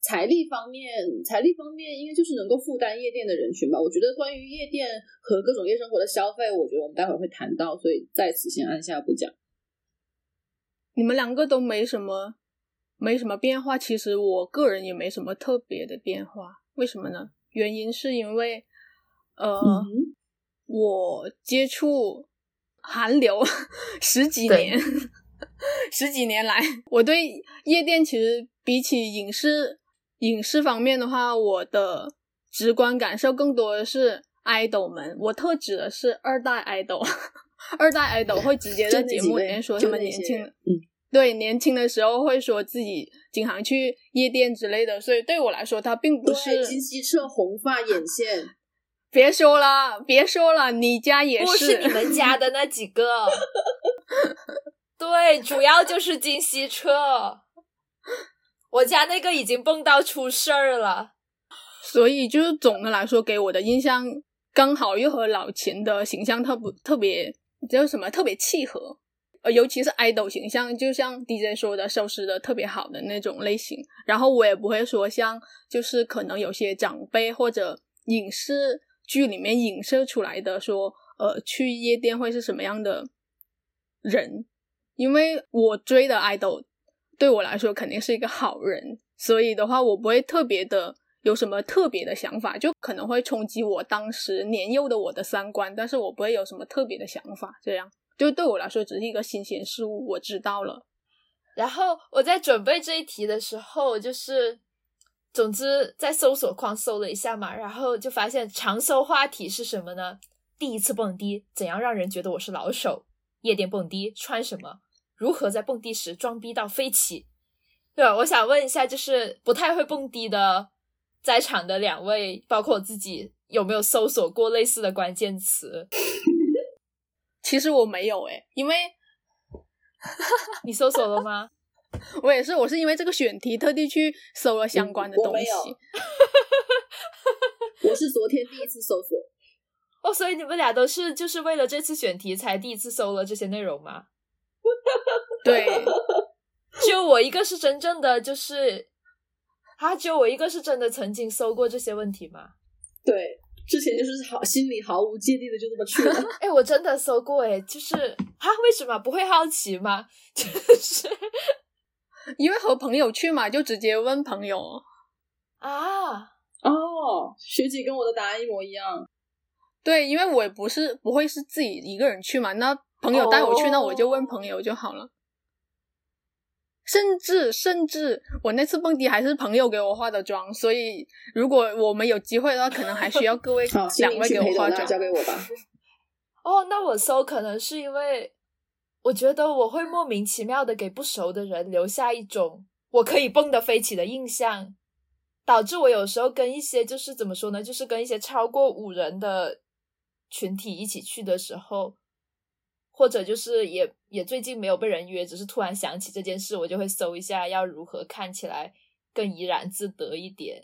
财力方面，财力方面应该就是能够负担夜店的人群吧。我觉得关于夜店和各种夜生活的消费，我觉得我们待会会谈到，所以在此先按下不讲。你们两个都没什么没什么变化，其实我个人也没什么特别的变化。为什么呢？原因是因为，呃，嗯我接触韩流 十几年，十几年来，我对夜店其实比起影视影视方面的话，我的直观感受更多的是 idol 们。我特指的是二代 idol，二代 idol 会直接在节目里面说他们年轻，嗯，对年轻的时候会说自己经常去夜店之类的，所以对我来说，他并不，是。金希澈红发眼线，别说了，别说了，你家也不是你们家的那几个，对，主要就是金希澈。我家那个已经蹦到出事儿了。所以就是总的来说，给我的印象刚好又和老秦的形象特不特别，叫什么特别契合。呃，尤其是 idol 形象，就像 DJ 说的，收拾的特别好的那种类型。然后我也不会说像，就是可能有些长辈或者影视剧里面影射出来的说，呃，去夜店会是什么样的人？因为我追的 idol 对我来说肯定是一个好人，所以的话，我不会特别的有什么特别的想法，就可能会冲击我当时年幼的我的三观，但是我不会有什么特别的想法。这样就对我来说只是一个新鲜事物，我知道了。然后我在准备这一题的时候，就是总之在搜索框搜了一下嘛，然后就发现常搜话题是什么呢？第一次蹦迪，怎样让人觉得我是老手？夜店蹦迪穿什么？如何在蹦迪时装逼到飞起？对？我想问一下，就是不太会蹦迪的在场的两位，包括我自己，有没有搜索过类似的关键词？其实我没有诶，因为 你搜索了吗？我也是，我是因为这个选题特地去搜了相关的东西。我是昨天第一次搜索。哦，所以你们俩都是就是为了这次选题才第一次搜了这些内容吗？对，只有我一个是真正的，就是啊，只有我一个是真的曾经搜过这些问题吗？对。之前就是好心里毫无芥蒂的就这么去了。哎，我真的搜过哎，就是啊，为什么不会好奇吗？就是因为和朋友去嘛，就直接问朋友啊。哦，学姐跟我的答案一模一样。对，因为我也不是不会是自己一个人去嘛，那朋友带我去，那我就问朋友就好了。甚至甚至，我那次蹦迪还是朋友给我化的妆，所以如果我们有机会的话，可能还需要各位 两位给我化妆。交给我吧。哦，那我搜可能是因为我觉得我会莫名其妙的给不熟的人留下一种我可以蹦得飞起的印象，导致我有时候跟一些就是怎么说呢，就是跟一些超过五人的群体一起去的时候。或者就是也也最近没有被人约，只是突然想起这件事，我就会搜一下要如何看起来更怡然自得一点。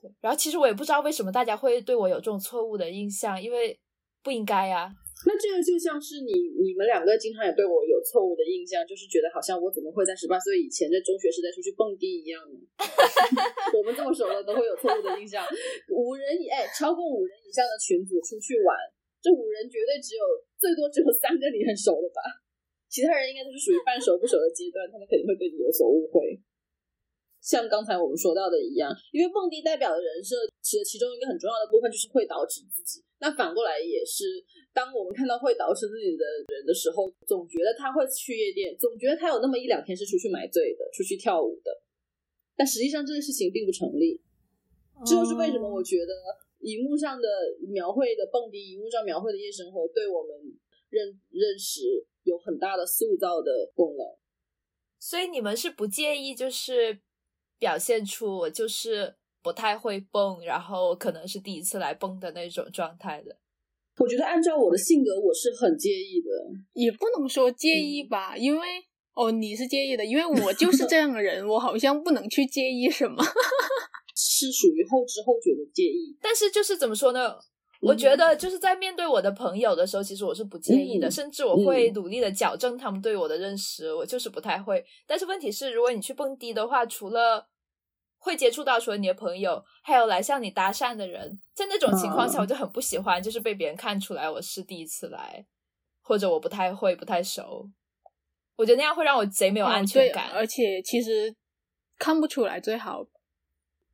对，然后其实我也不知道为什么大家会对我有这种错误的印象，因为不应该呀。那这个就像是你你们两个经常也对我有错误的印象，就是觉得好像我怎么会在十八岁以前在中学时代出去蹦迪一样呢？我们这么熟了都会有错误的印象。五人以哎超过五人以上的群组出去玩。这五人绝对只有最多只有三个你很熟的吧，其他人应该都是属于半熟不熟的阶段，他们肯定会对你有所误会。像刚才我们说到的一样，因为蹦迪代表的人设，其实其中一个很重要的部分就是会导致自己。那反过来也是，当我们看到会导致自己的人的时候，总觉得他会去夜店，总觉得他有那么一两天是出去买醉的，出去跳舞的。但实际上这个事情并不成立，这就是为什么我觉得。荧幕上的描绘的蹦迪，荧幕上描绘的夜生活，对我们认认识有很大的塑造的功能。所以你们是不介意，就是表现出我就是不太会蹦，然后可能是第一次来蹦的那种状态的。我觉得按照我的性格，我是很介意的，也不能说介意吧，因为哦，你是介意的，因为我就是这样的人，我好像不能去介意什么。是属于后知后觉的介意，但是就是怎么说呢？我觉得就是在面对我的朋友的时候，其实我是不介意的，甚至我会努力的矫正他们对我的认识。我就是不太会，但是问题是，如果你去蹦迪的话，除了会接触到除了你的朋友，还有来向你搭讪的人，在那种情况下，我就很不喜欢，就是被别人看出来我是第一次来，或者我不太会、不太熟。我觉得那样会让我贼没有安全感，而且其实看不出来最好。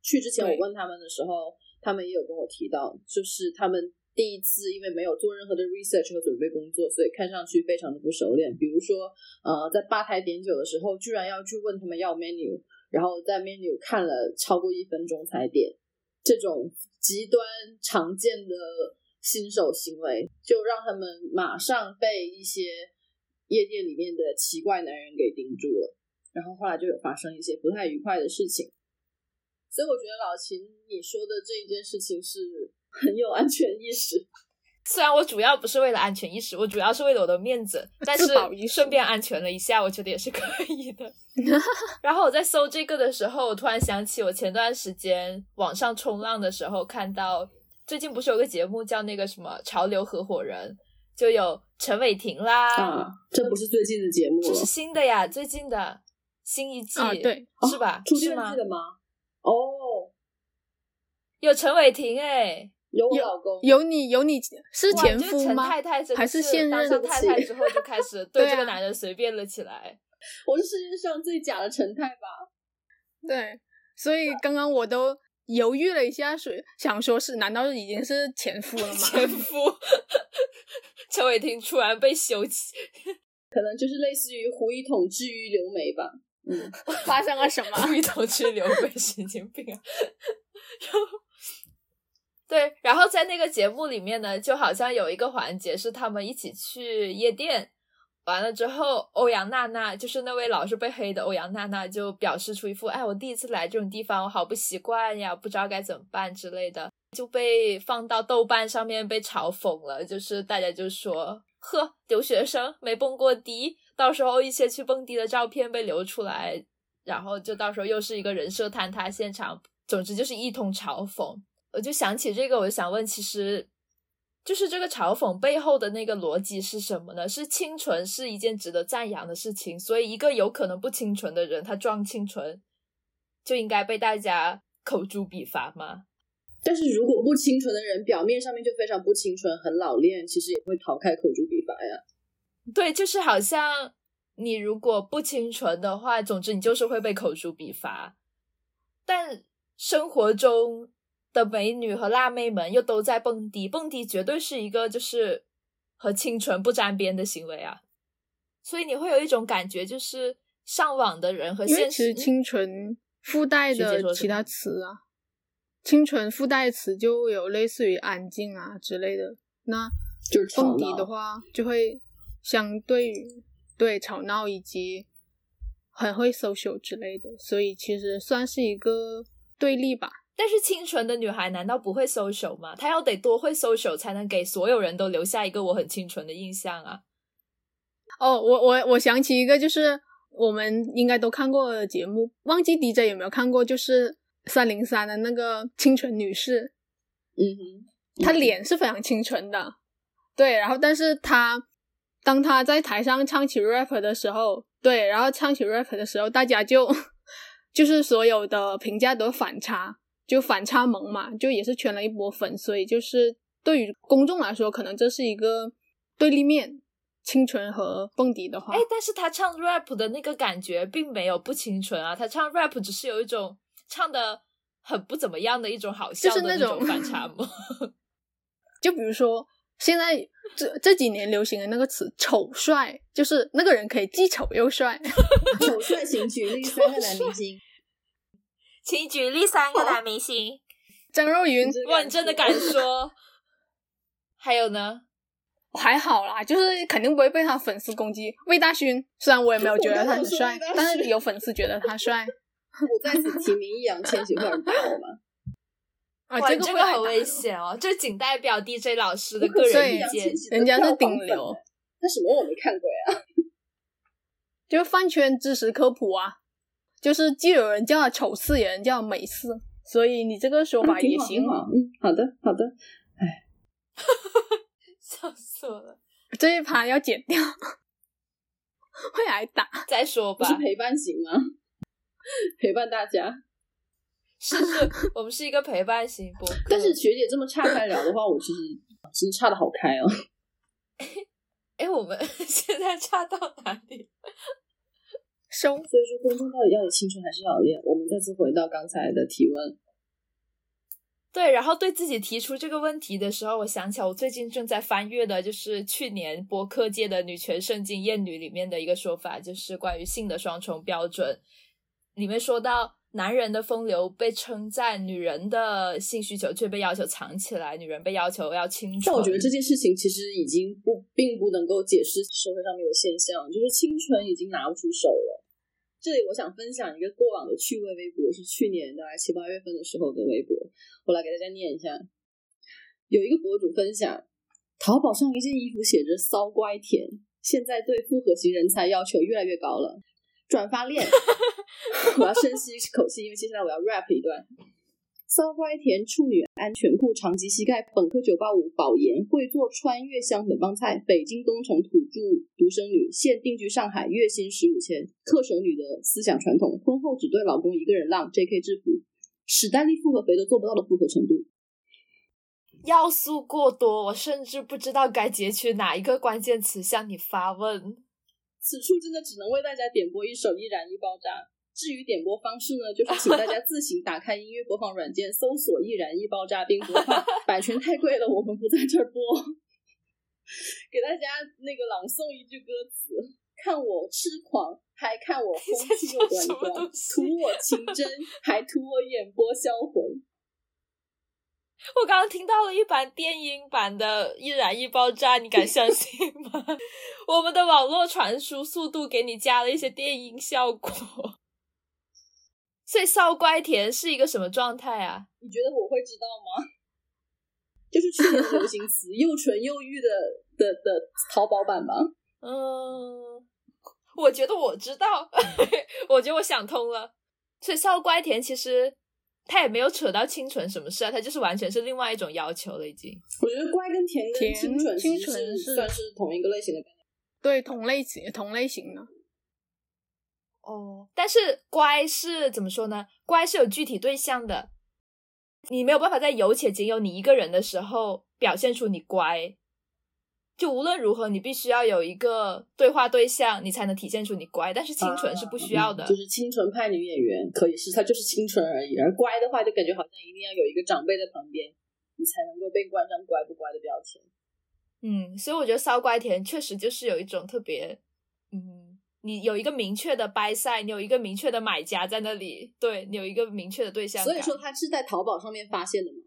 去之前，我问他们的时候，他们也有跟我提到，就是他们第一次因为没有做任何的 research 和准备工作，所以看上去非常的不熟练。比如说，呃，在吧台点酒的时候，居然要去问他们要 menu，然后在 menu 看了超过一分钟才点，这种极端常见的新手行为，就让他们马上被一些夜店里面的奇怪男人给盯住了，然后后来就有发生一些不太愉快的事情。所以我觉得老秦你说的这一件事情是很有安全意识。虽然我主要不是为了安全意识，我主要是为了我的面子，但是顺便安全了一下，我觉得也是可以的。然后我在搜这个的时候，我突然想起我前段时间网上冲浪的时候看到，最近不是有个节目叫那个什么《潮流合伙人》，就有陈伟霆啦。啊，这不是最近的节目，这是新的呀，最近的新一季，对，是吧？出第二季了吗？哦，有陈伟霆哎，有我老公，有你有你是前夫吗？太太还是现任太太之后就开始 对这个男人随便了起来。我是世界上最假的陈太吧？对，所以刚刚我都犹豫了一下，是想说是难道已经是前夫了吗？前夫，陈伟霆突然被休起，可能就是类似于胡一统治愈刘梅吧。嗯，发生了什么？胡一统去刘备，神经病啊！然后，对，然后在那个节目里面呢，就好像有一个环节是他们一起去夜店，完了之后，欧阳娜娜就是那位老是被黑的欧阳娜娜，就表示出一副哎，我第一次来这种地方，我好不习惯呀，不知道该怎么办之类的，就被放到豆瓣上面被嘲讽了，就是大家就说，呵，留学生没蹦过迪。到时候一些去蹦迪的照片被流出来，然后就到时候又是一个人设坍塌现场。总之就是一通嘲讽。我就想起这个，我就想问，其实就是这个嘲讽背后的那个逻辑是什么呢？是清纯是一件值得赞扬的事情，所以一个有可能不清纯的人，他装清纯就应该被大家口诛笔伐吗？但是如果不清纯的人，表面上面就非常不清纯，很老练，其实也会逃开口诛笔伐呀。对，就是好像你如果不清纯的话，总之你就是会被口诛笔伐。但生活中的美女和辣妹们又都在蹦迪，蹦迪绝对是一个就是和清纯不沾边的行为啊。所以你会有一种感觉，就是上网的人和现实清纯附带的其他词啊，清纯附带词就有类似于安静啊之类的。那就是蹦迪的话，就会。相对于对吵闹以及很会 social 之类的，所以其实算是一个对立吧。但是清纯的女孩难道不会 social 吗？她要得多会 social 才能给所有人都留下一个我很清纯的印象啊！哦，我我我想起一个，就是我们应该都看过的节目，忘记 DJ 有没有看过？就是三零三的那个清纯女士，嗯哼，她脸是非常清纯的，对，然后但是她。当他在台上唱起 rap 的时候，对，然后唱起 rap 的时候，大家就就是所有的评价都反差，就反差萌嘛，就也是圈了一波粉，所以就是对于公众来说，可能这是一个对立面，清纯和蹦迪的话，哎，但是他唱 rap 的那个感觉并没有不清纯啊，他唱 rap 只是有一种唱的很不怎么样的一种好笑的那种反差萌，就比如说。现在这这几年流行的那个词“丑帅”，就是那个人可以既丑又帅。丑帅，请举例三个男明星。请举例三个男明星。张若昀，哇，你真的敢说？还有呢？还好啦，就是肯定不会被他粉丝攻击。魏大勋，虽然我也没有觉得他很帅，但是有粉丝觉得他帅。我在此提名易烊千玺，会有人打我吗？啊，这个很危险哦！这仅代表 DJ 老师的个人意见，人家是顶流。那什么我没看过呀？就饭圈知识科普啊，就是既有人叫他丑四，有人叫美四，所以你这个说法也行。嗯，好的，好的。哎，笑死我了！这一盘要剪掉，会挨打。再说吧，是陪伴型吗？陪伴大家。是是，我们是一个陪伴型播客。但是学姐这么岔开聊的话，我其实其实岔的好开哦。哎，我们 现在差到哪里？生。所以说，公众到底要青春还是老练？我们再次回到刚才的提问。对，然后对自己提出这个问题的时候，我想起来，我最近正在翻阅的，就是去年播客界的女权圣经《艳女》里面的一个说法，就是关于性的双重标准，里面说到。男人的风流被称赞，女人的性需求却被要求藏起来。女人被要求要清纯。但我觉得这件事情其实已经不并不能够解释社会上面的现象，就是清纯已经拿不出手了。这里我想分享一个过往的趣味微博，是去年大概七八月份的时候的微博，我来给大家念一下。有一个博主分享，淘宝上一件衣服写着“骚乖甜”，现在对复合型人才要求越来越高了。转发链，我要深吸一口气，因为接下来我要 rap 一段。骚乖甜处女安全裤长及膝盖，本科九八五保研，会做穿越香粉帮菜，北京东城土著独生女，现定居上海，月薪十五千，恪守女的思想传统，婚后只对老公一个人浪，J.K. 制服，史丹利复合肥都做不到的复合程度。要素过多，我甚至不知道该截取哪一个关键词向你发问。此处真的只能为大家点播一首《易燃易爆炸》。至于点播方式呢，就是请大家自行打开音乐播放软件，搜索《易燃易爆炸》并播放。版权太贵了，我们不在这儿播。给大家那个朗诵一句歌词：看我痴狂，还看我风 趣又端庄图我情真，还图我眼波销魂。我刚刚听到了一版电音版的《易燃易爆炸》，你敢相信吗？我们的网络传输速度给你加了一些电音效果。所以少乖甜是一个什么状态啊？你觉得我会知道吗？就是去年的流行词“又纯又欲的”的的淘宝版吗。嗯，我觉得我知道，我觉得我想通了。所以少乖甜其实它也没有扯到清纯什么事啊，他就是完全是另外一种要求了，已经。我觉得乖跟甜跟甜清纯清纯是算是同一个类型的概念。对，同类型同类型的。哦，但是乖是怎么说呢？乖是有具体对象的，你没有办法在有且仅有你一个人的时候表现出你乖。就无论如何，你必须要有一个对话对象，你才能体现出你乖。但是清纯是不需要的，嗯就是清纯派女演员可以是她就是清纯而已，而乖的话就感觉好像一定要有一个长辈在旁边，你才能够被冠上乖不乖的标签。嗯，所以我觉得骚乖甜确实就是有一种特别，嗯，你有一个明确的掰赛，你有一个明确的买家在那里，对你有一个明确的对象，所以说他是在淘宝上面发现的嘛，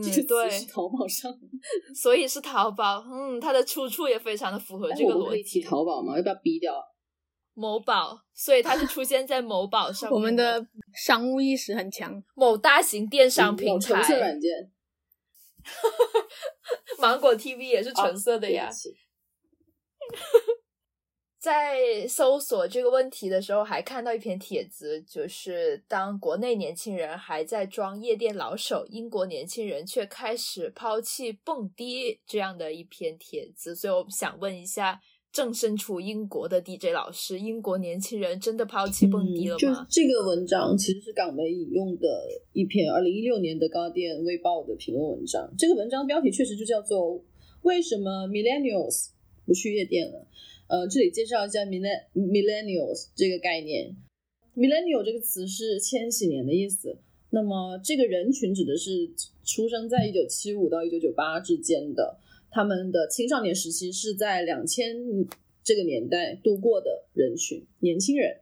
嗯，对，淘宝上。所以是淘宝，嗯，它的出处也非常的符合这个逻辑。提淘宝吗？要不要逼掉？某宝，所以它是出现在某宝上。我们的商务意识很强，某大型电商平有橙色，软件 芒果 TV 也是橙色的呀。在搜索这个问题的时候，还看到一篇帖子，就是当国内年轻人还在装夜店老手，英国年轻人却开始抛弃蹦迪这样的一篇帖子。所以我想问一下，正身处英国的 DJ 老师，英国年轻人真的抛弃蹦迪了嗯就吗？这个文章其实是港媒引用的一篇二零一六年的《高电卫报》的评论文章。这个文章标题确实就叫做“为什么 Millennials 不去夜店了”。呃，这里介绍一下 millen Millennials 这个概念。Millennial 这个词是千禧年的意思。那么这个人群指的是出生在一九七五到一九九八之间的，他们的青少年时期是在两千这个年代度过的人群，年轻人。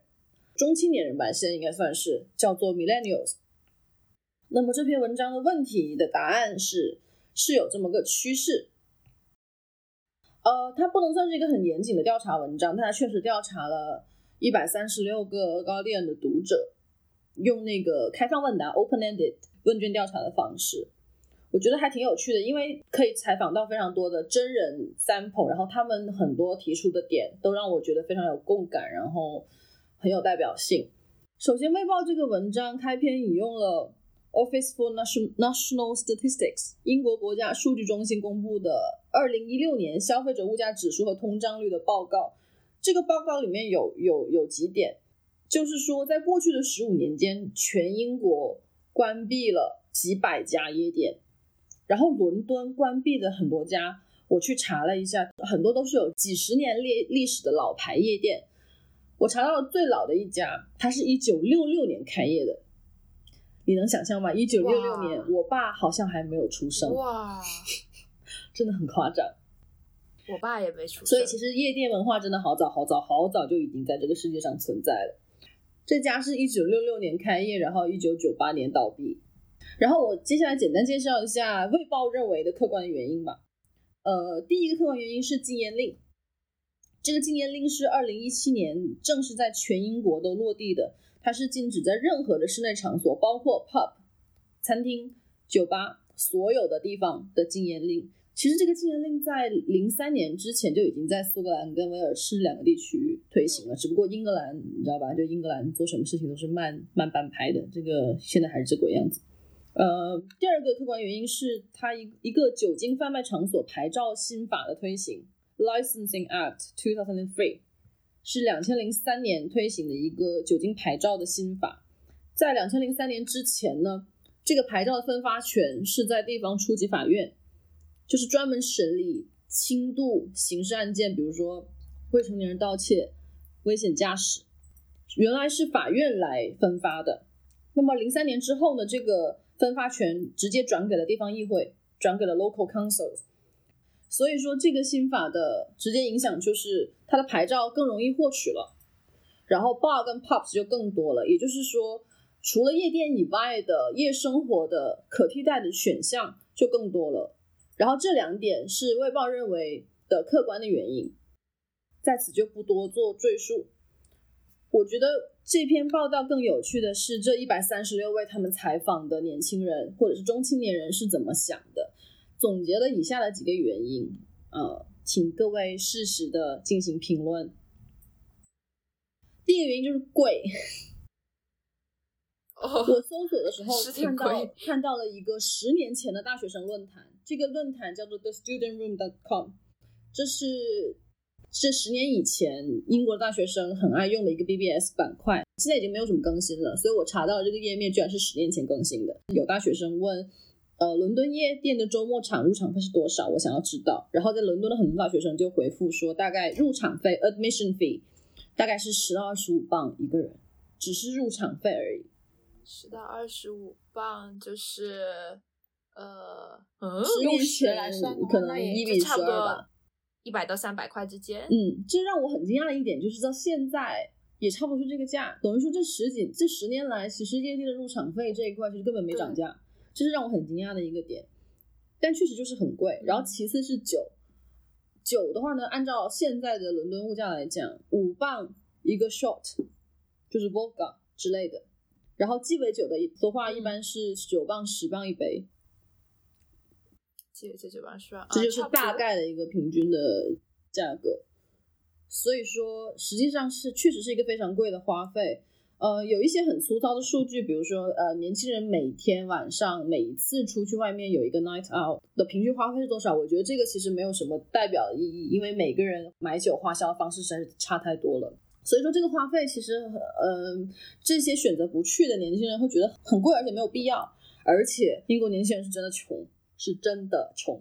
中青年人吧，现在应该算是叫做 millennials。那么这篇文章的问题的答案是是有这么个趋势。呃，它不能算是一个很严谨的调查文章，但它确实调查了一百三十六个高店的读者，用那个开放问答 （open-ended） 问卷调查的方式，我觉得还挺有趣的，因为可以采访到非常多的真人 sample，然后他们很多提出的点都让我觉得非常有共感，然后很有代表性。首先，《卫报》这个文章开篇引用了 Office for Nation- National Statistics 英国国家数据中心公布的二零一六年消费者物价指数和通胀率的报告。这个报告里面有有有几点，就是说，在过去的十五年间，全英国关闭了几百家夜店，然后伦敦关闭的很多家，我去查了一下，很多都是有几十年历历史的老牌夜店。我查到了最老的一家，它是一九六六年开业的，你能想象吗？一九六六年，我爸好像还没有出生，哇，真的很夸张。我爸也没出生，所以其实夜店文化真的好早好早好早就已经在这个世界上存在了。这家是一九六六年开业，然后一九九八年倒闭。然后我接下来简单介绍一下《卫报》认为的客观原因吧。呃，第一个客观原因是禁烟令。这个禁烟令是二零一七年正式在全英国都落地的，它是禁止在任何的室内场所，包括 pub、餐厅、酒吧，所有的地方的禁烟令。其实这个禁烟令在零三年之前就已经在苏格兰跟威尔士两个地区推行了，只不过英格兰你知道吧？就英格兰做什么事情都是慢慢半拍的，这个现在还是这个样子。呃，第二个客观原因是它一一个酒精贩卖场所牌照新法的推行，Licensing Act 2003是两千零三年推行的一个酒精牌照的新法。在两千零三年之前呢，这个牌照的分发权是在地方初级法院，就是专门审理轻度刑事案件，比如说未成年人盗窃、危险驾驶，原来是法院来分发的。那么零三年之后呢，这个分发权直接转给了地方议会，转给了 local councils。所以说这个新法的直接影响就是它的牌照更容易获取了，然后 bar 跟 pubs 就更多了，也就是说，除了夜店以外的夜生活的可替代的选项就更多了。然后这两点是《卫报》认为的客观的原因，在此就不多做赘述。我觉得这篇报道更有趣的是，这一百三十六位他们采访的年轻人或者是中青年人是怎么想的，总结了以下的几个原因，呃，请各位适时的进行评论。第一个原因就是贵。哦，我搜索的时候看到看到了一个十年前的大学生论坛，这个论坛叫做 The Student Room dot com，这是这十年以前英国大学生很爱用的一个 BBS 板块，现在已经没有什么更新了，所以我查到了这个页面居然是十年前更新的。有大学生问，呃，伦敦夜店的周末场入场费是多少？我想要知道。然后在伦敦的很多大学生就回复说，大概入场费 admission fee 大概是十到二十五磅一个人，只是入场费而已。十到二十五磅就是呃嗯，十年用十前来算可能一比十二吧。一百到三百块之间。嗯，这让我很惊讶的一点就是到现在也差不多是这个价，等于说这十几这十年来，其实夜店的入场费这一块其实根本没涨价，这是让我很惊讶的一个点。但确实就是很贵。然后其次是酒，酒的话呢，按照现在的伦敦物价来讲，五磅一个 shot，就是 vodka 之类的。然后鸡尾酒的的话，一般是九磅十磅一杯，这这九磅是吧？这就是大概的一个平均的价格。所以说，实际上是确实是一个非常贵的花费。呃，有一些很粗糙的数据，比如说，呃，年轻人每天晚上每一次出去外面有一个 night out 的平均花费是多少？我觉得这个其实没有什么代表的意义，因为每个人买酒花销的方式实在是差太多了。所以说，这个花费其实，呃，这些选择不去的年轻人会觉得很贵，而且没有必要。而且，英国年轻人是真的穷，是真的穷。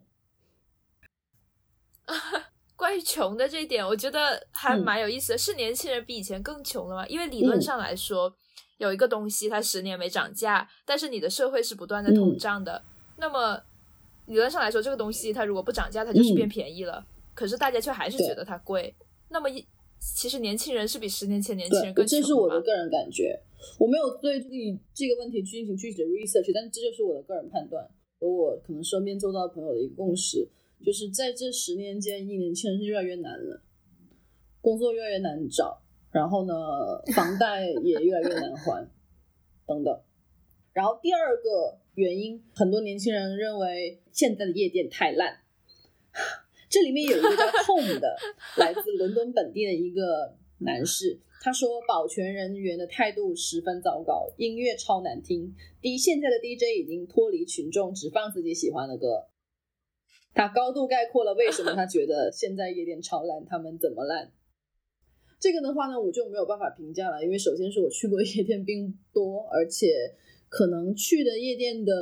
关于穷的这一点，我觉得还嗯蛮有意思的。是年轻人比以前更穷了吗？因为理论嗯上来说，有一个东西它十年没涨价，但是你的社会是不断的通嗯胀的。那么理论上来说，这个东西它如果不涨价，它就是嗯变便宜了。可是大家却还是觉得它贵。那么一其实年轻人是比十年前年轻人更，穷这是我的个人感觉。我没有对这个这个问题进行具体的 research，但是这就是我的个人判断和我可能身边周遭朋友的一个共识，就是在这十年间，年轻人是越来越难了，工作越来越难找，然后呢，房贷也越来越难还，等等。然后第二个原因，很多年轻人认为现在的夜店太烂。这里面有一个叫 Home 的，来自伦敦本地的一个男士，他说保全人员的态度十分糟糕，音乐超难听。第一，现在的 DJ 已经脱离群众，只放自己喜欢的歌。他高度概括了为什么他觉得现在夜店超烂，他们怎么烂。这个的话呢，我就没有办法评价了，因为首先是我去过夜店并不多，而且可能去的夜店的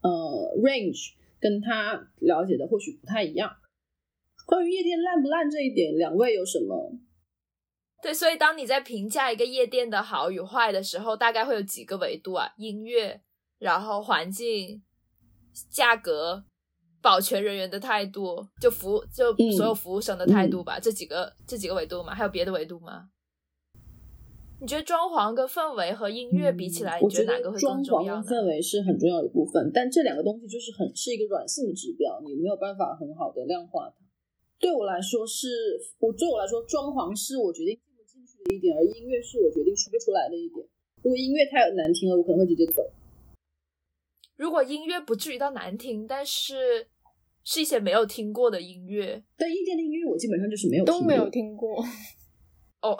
呃 range 跟他了解的或许不太一样。关于夜店烂不烂这一点，两位有什么？对，所以当你在评价一个夜店的好与坏的时候，大概会有几个维度啊：音乐，然后环境、价格、保全人员的态度，就服务就嗯所有服务生的态度吧。这几个这几个维度嘛？还有别的维度吗？你觉得装潢跟氛围和音乐比起来，你觉哪个会重要装？潢跟氛围是很重要的一部分，但这两个东西就是很是一个软性的指标，你没有办法很好的量化它。对我来说是，我对我来说，装潢是我决定进不进去的一点，而音乐是我决定出不出来的一点。如果音乐太难听了，我可能会直接走。如果音乐不至于到难听，但是是一些没有听过的音乐但夜店的音乐我基本上就是没有听都没有听过。哦，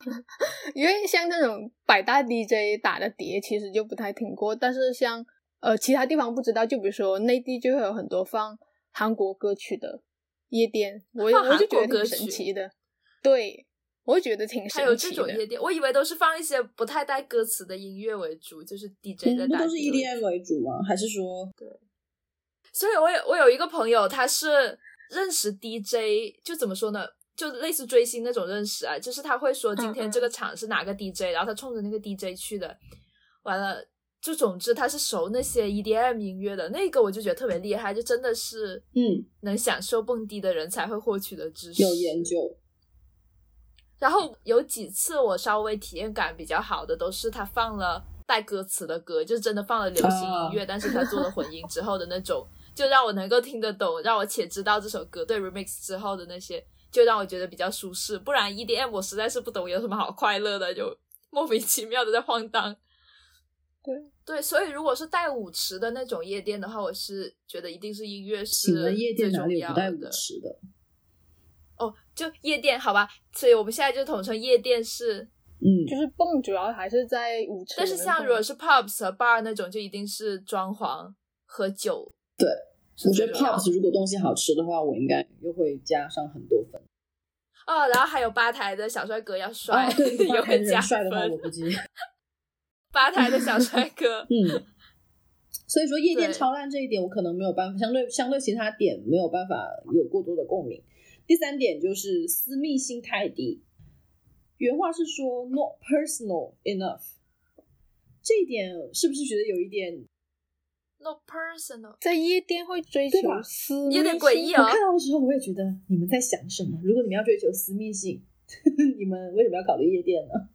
因为像那种百大 DJ 打的碟，其实就不太听过。但是像呃其他地方不知道，就比如说内地就会有很多放韩国歌曲的夜店，我放我就觉得歌挺神奇的。对，我就觉得挺还有这神奇的。种夜店，我以为都是放一些不太带歌词的音乐为主，就是 DJ 在嗯，不都是 EDM 为主吗？还是说，所以我有我有一个朋友，他是认识 DJ，就怎么说呢，就类似追星那种认识啊，就是他会说今天这个场是哪个 DJ，、然后他冲着那个 DJ 去的，完了就总之他是熟那些 EDM 音乐的，那个我就觉得特别厉害，就真的是嗯，能享受蹦迪的人才会获取的知识。有研究，然后有几次我稍微体验感比较好的，都是他放了带歌词的歌，就真的放了流行音乐，但是他做了混音之后的那种，就让我能够听得懂，让我且知道这首歌对 remix 之后的那些，就让我觉得比较舒适。不然 EDM 我实在是不懂有什么好快乐的，就莫名其妙的在晃荡。对对，所以如果是带舞池的那种夜店的话，我是觉得一定是音乐是夜店最哪里有重要的不带舞。池的？哦，就夜店好吧，所以我们现在就统称夜店是嗯，就是蹦主要还是在舞池但。是像如果是 pubs 和 bar 那种，就一定是装潢和酒。对，我觉得 Pops 如果东西好吃的话，我应该又会加上很多分。哦，然后还有吧台的小帅哥要帅，哦，对，也八台人会加帅的话，我。估计，吧台的小帅哥，嗯。所以说夜店超烂这一点，我可能没有办法，相对相对其他点没有办法有过多的共鸣。第三点就是私密性太低，原话是说 not personal enough，这一点是不是觉得有一点？No personal，在夜店会追求私密有点诡异啊哦我看到的时候，我也觉得你们在想什么？如果你们要追求私密性，你们为什么要考虑夜店呢？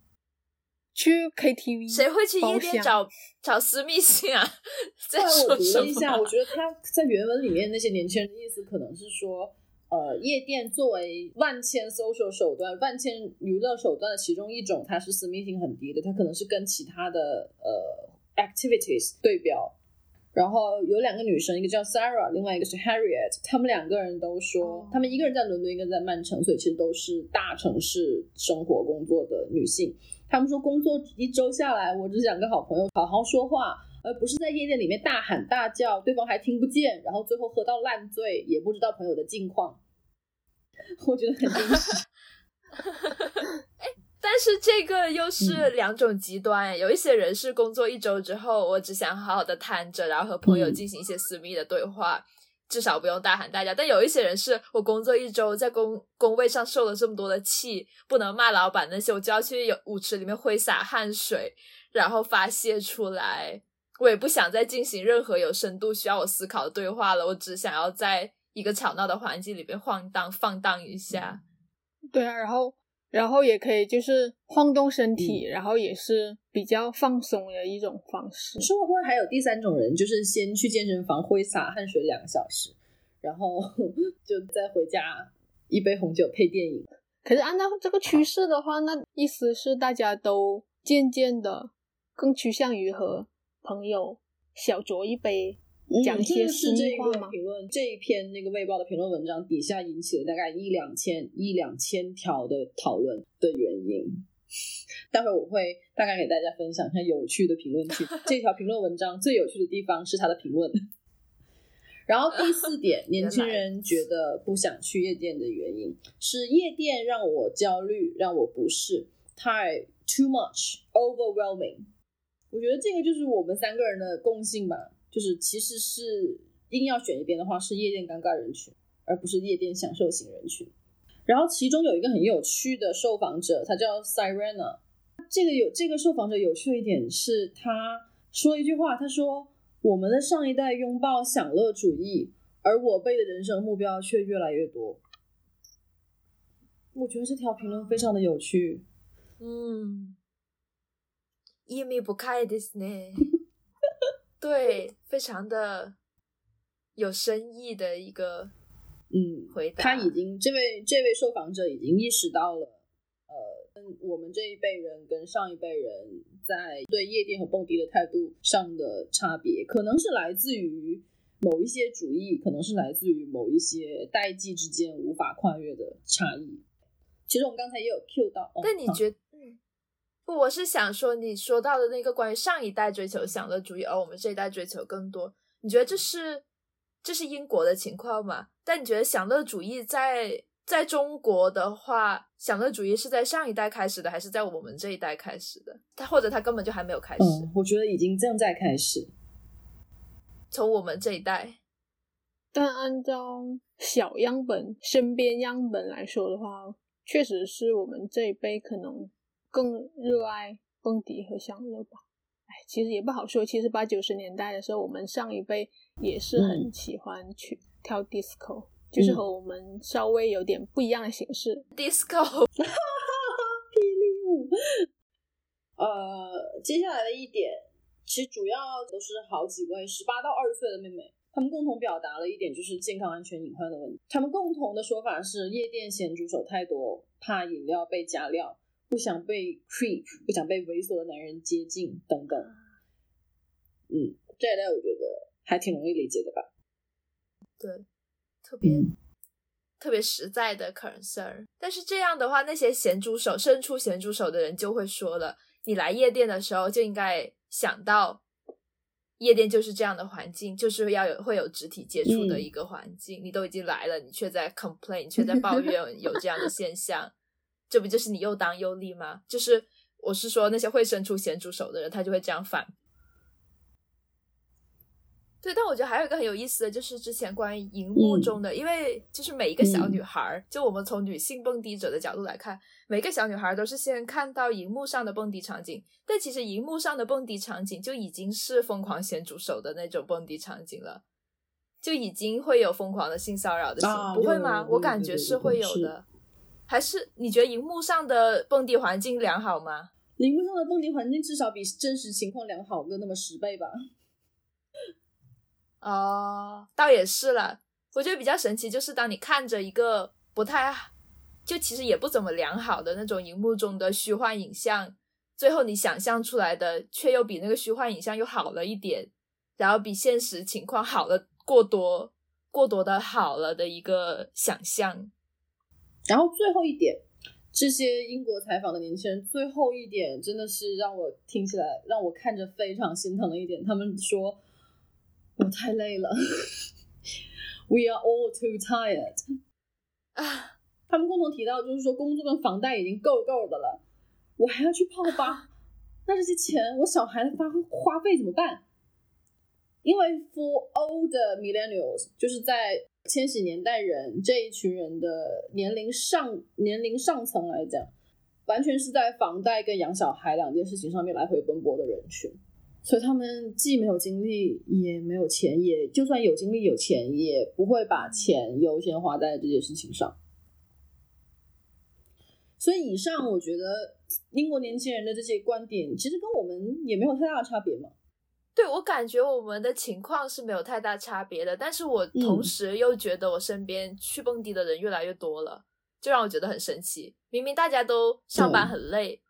去 KTV，谁会去夜店找找私密性啊？在后我读说什了一下，我？觉得他在原文里面那些年轻人的意思可能是说，呃，夜店作为万千 social 手段、万千娱乐手段的其中一种，它是私密性很低的，它可能是跟其他的呃 activities 对标。然后有两个女生，一个叫 Sarah，另外一个是 Harriet，她们两个人都说哦，她们一个人在伦敦，一个在曼城，所以其实都是大城市生活工作的女性。她们说，工作一周下来，我只想跟好朋友好好说话，而不是在夜店里面大喊大叫，对方还听不见，然后最后喝到烂醉，也不知道朋友的近况。我觉得很惊喜。但是这个又嗯是两种极端，有一些人是工作一周之后，我只想好好的瘫着，然后和朋友嗯进行一些私密的对话，至少不用大喊大叫。但有一些人是我工作一周，在工工位上受了这么多的气，不能骂老板那些，我就要去有舞池里面挥洒汗水，然后发泄出来。我也不想再进行任何有深度需要我思考的对话了，我只想要在一个吵闹的环境里边晃荡放荡一下。对啊，然后然后也可以就是晃动身体，嗯然后也是比较放松的一种方式。说会不会还有第三种人，就是先去健身房挥洒汗水两个小时，然后 就再回家一杯红酒配电影。可是按照这个趋势的话，那意思是大家都渐渐的更趋向于和朋友小酌一杯，讲这个些私是这密话吗？个评论这一篇那个《卫报》的评论文章底下引起了大概一两千一两千条的讨论的原因。待会我会大概给大家分享一下有趣的评论区。这条评论文章最有趣的地方是他的评论。然后第四点，年轻人觉得不想去夜店的原因是夜店让我焦虑，让我不适，太 too much overwhelming。我觉得这个就是我们三个人的共性吧，就是其实是硬要选一边的话，是夜店尴尬人群，而不是夜店享受型人群。然后其中有一个很有趣的受访者，他叫 Sirena。这个有这个受访者有趣的一点是，他说了一句话，他说：“我们的上一代拥抱享乐主义，而我辈的人生目标却越来越多。”我觉得这条评论非常的有趣。嗯，意味不开ですね。 对，非常的有深意的一个嗯，回答。他已经这位这位受访者已经意识到了，呃，我们这一辈人跟上一辈人在对夜店和蹦迪的态度上的差别，可能是来自于某一些主义，可能是来自于某一些代际之间无法跨越的差异。其实我们刚才也有 cue 到，哦但你觉嗯，不，我是想说，你说到的那个关于上一代追求享乐主义，而我们这一代追求更多，你觉得这是这是英国的情况吗？但你觉得享乐主义在在中国的话，享乐主义是在上一代开始的，还是在我们这一代开始的？他或者他根本就还没有开始，嗯，我觉得已经正在开始。从我们这一代，但按照小样本、身边样本来说的话，确实是我们这一辈可能更热爱蹦迪和享乐吧。哎，其实也不好说。其实八九十年代的时候，我们上一辈也是很喜欢去跳 disco，、就是和我们稍微有点不一样的形式。disco 霹雳舞。呃，接下来的一点，其实主要都是好几位十八到二十岁的妹妹，她们共同表达了一点，就是健康安全隐患的问题。她们共同的说法是，夜店咸猪手太多，怕饮料被加料，不想被 creep，不想被猥琐的男人接近等等。嗯，这一类我觉得还挺容易理解的吧。对，特别、嗯特别实在的 concern。但是这样的话，那些咸猪手伸出咸猪手的人就会说了，你来夜店的时候就应该想到，夜店就是这样的环境，就是要有会有肢体接触的嗯一个环境。你都已经来了，你却在 complain，你却在抱怨有这样的现象，这不就是你又当又立吗？就是我是说那些会伸出咸猪手的人，他就会这样反对，但我觉得还有一个很有意思的，就是之前关于荧幕嗯中的，因为就是每一个小嗯女孩儿，就我们从女性蹦迪者的角度来看，每个小女孩儿都是先看到荧幕上的蹦迪场景，但其实荧幕上的蹦迪场景就已经是疯狂咸猪手的那种蹦迪场景了，就已经会有疯狂的性骚扰的性，啊不会吗？我感觉是会有的。还是你觉得荧幕上的蹦迪环境良好吗？荧幕上的蹦迪环境至少比真实情况良好个那么十倍吧。哦，倒也是了。我觉得比较神奇，就是当你看着一个不太，就其实也不怎么良好的那种荧幕中的虚幻影像，最后你想象出来的却又比那个虚幻影像又好了一点，然后比现实情况好了过多、过多的好了的一个想象。然后最后一点，这些英国采访的年轻人，最后一点真的是让我听起来让我看着非常心疼的一点，他们说我太累了，We are all too tired。啊，他们共同提到，就是说工作跟房贷已经够够的了，我还要去泡吧，那这些钱我小孩的花花费怎么办？因为 for older millennials，就是在千禧年代人这一群人的年龄上年龄上层来讲，完全是在房贷跟养小孩两件事情上面来回奔波的人群，所以他们既没有精力，也没有钱，也就算有精力有钱，也不会把钱优先花在这件事情上。所以以上我觉得英国年轻人的这些观点，其实跟我们也没有太大的差别嘛。对我感觉我们的情况是没有太大差别的，但是我同嗯时又觉得我身边去蹦迪的人越来越多了，就让我觉得很神奇。明明大家都上班很累，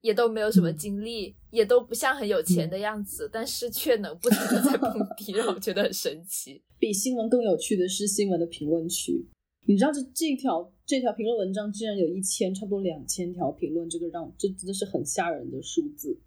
也都没有什么嗯精力，也都不像很有钱的样子，但是却能不停的在蹦迪，让我觉得很神奇。比新闻更有趣的是新闻的评论区，你知道这这条这条评论文章竟然有一千，差不多两千条评论，这个让这真的是很吓人的数字。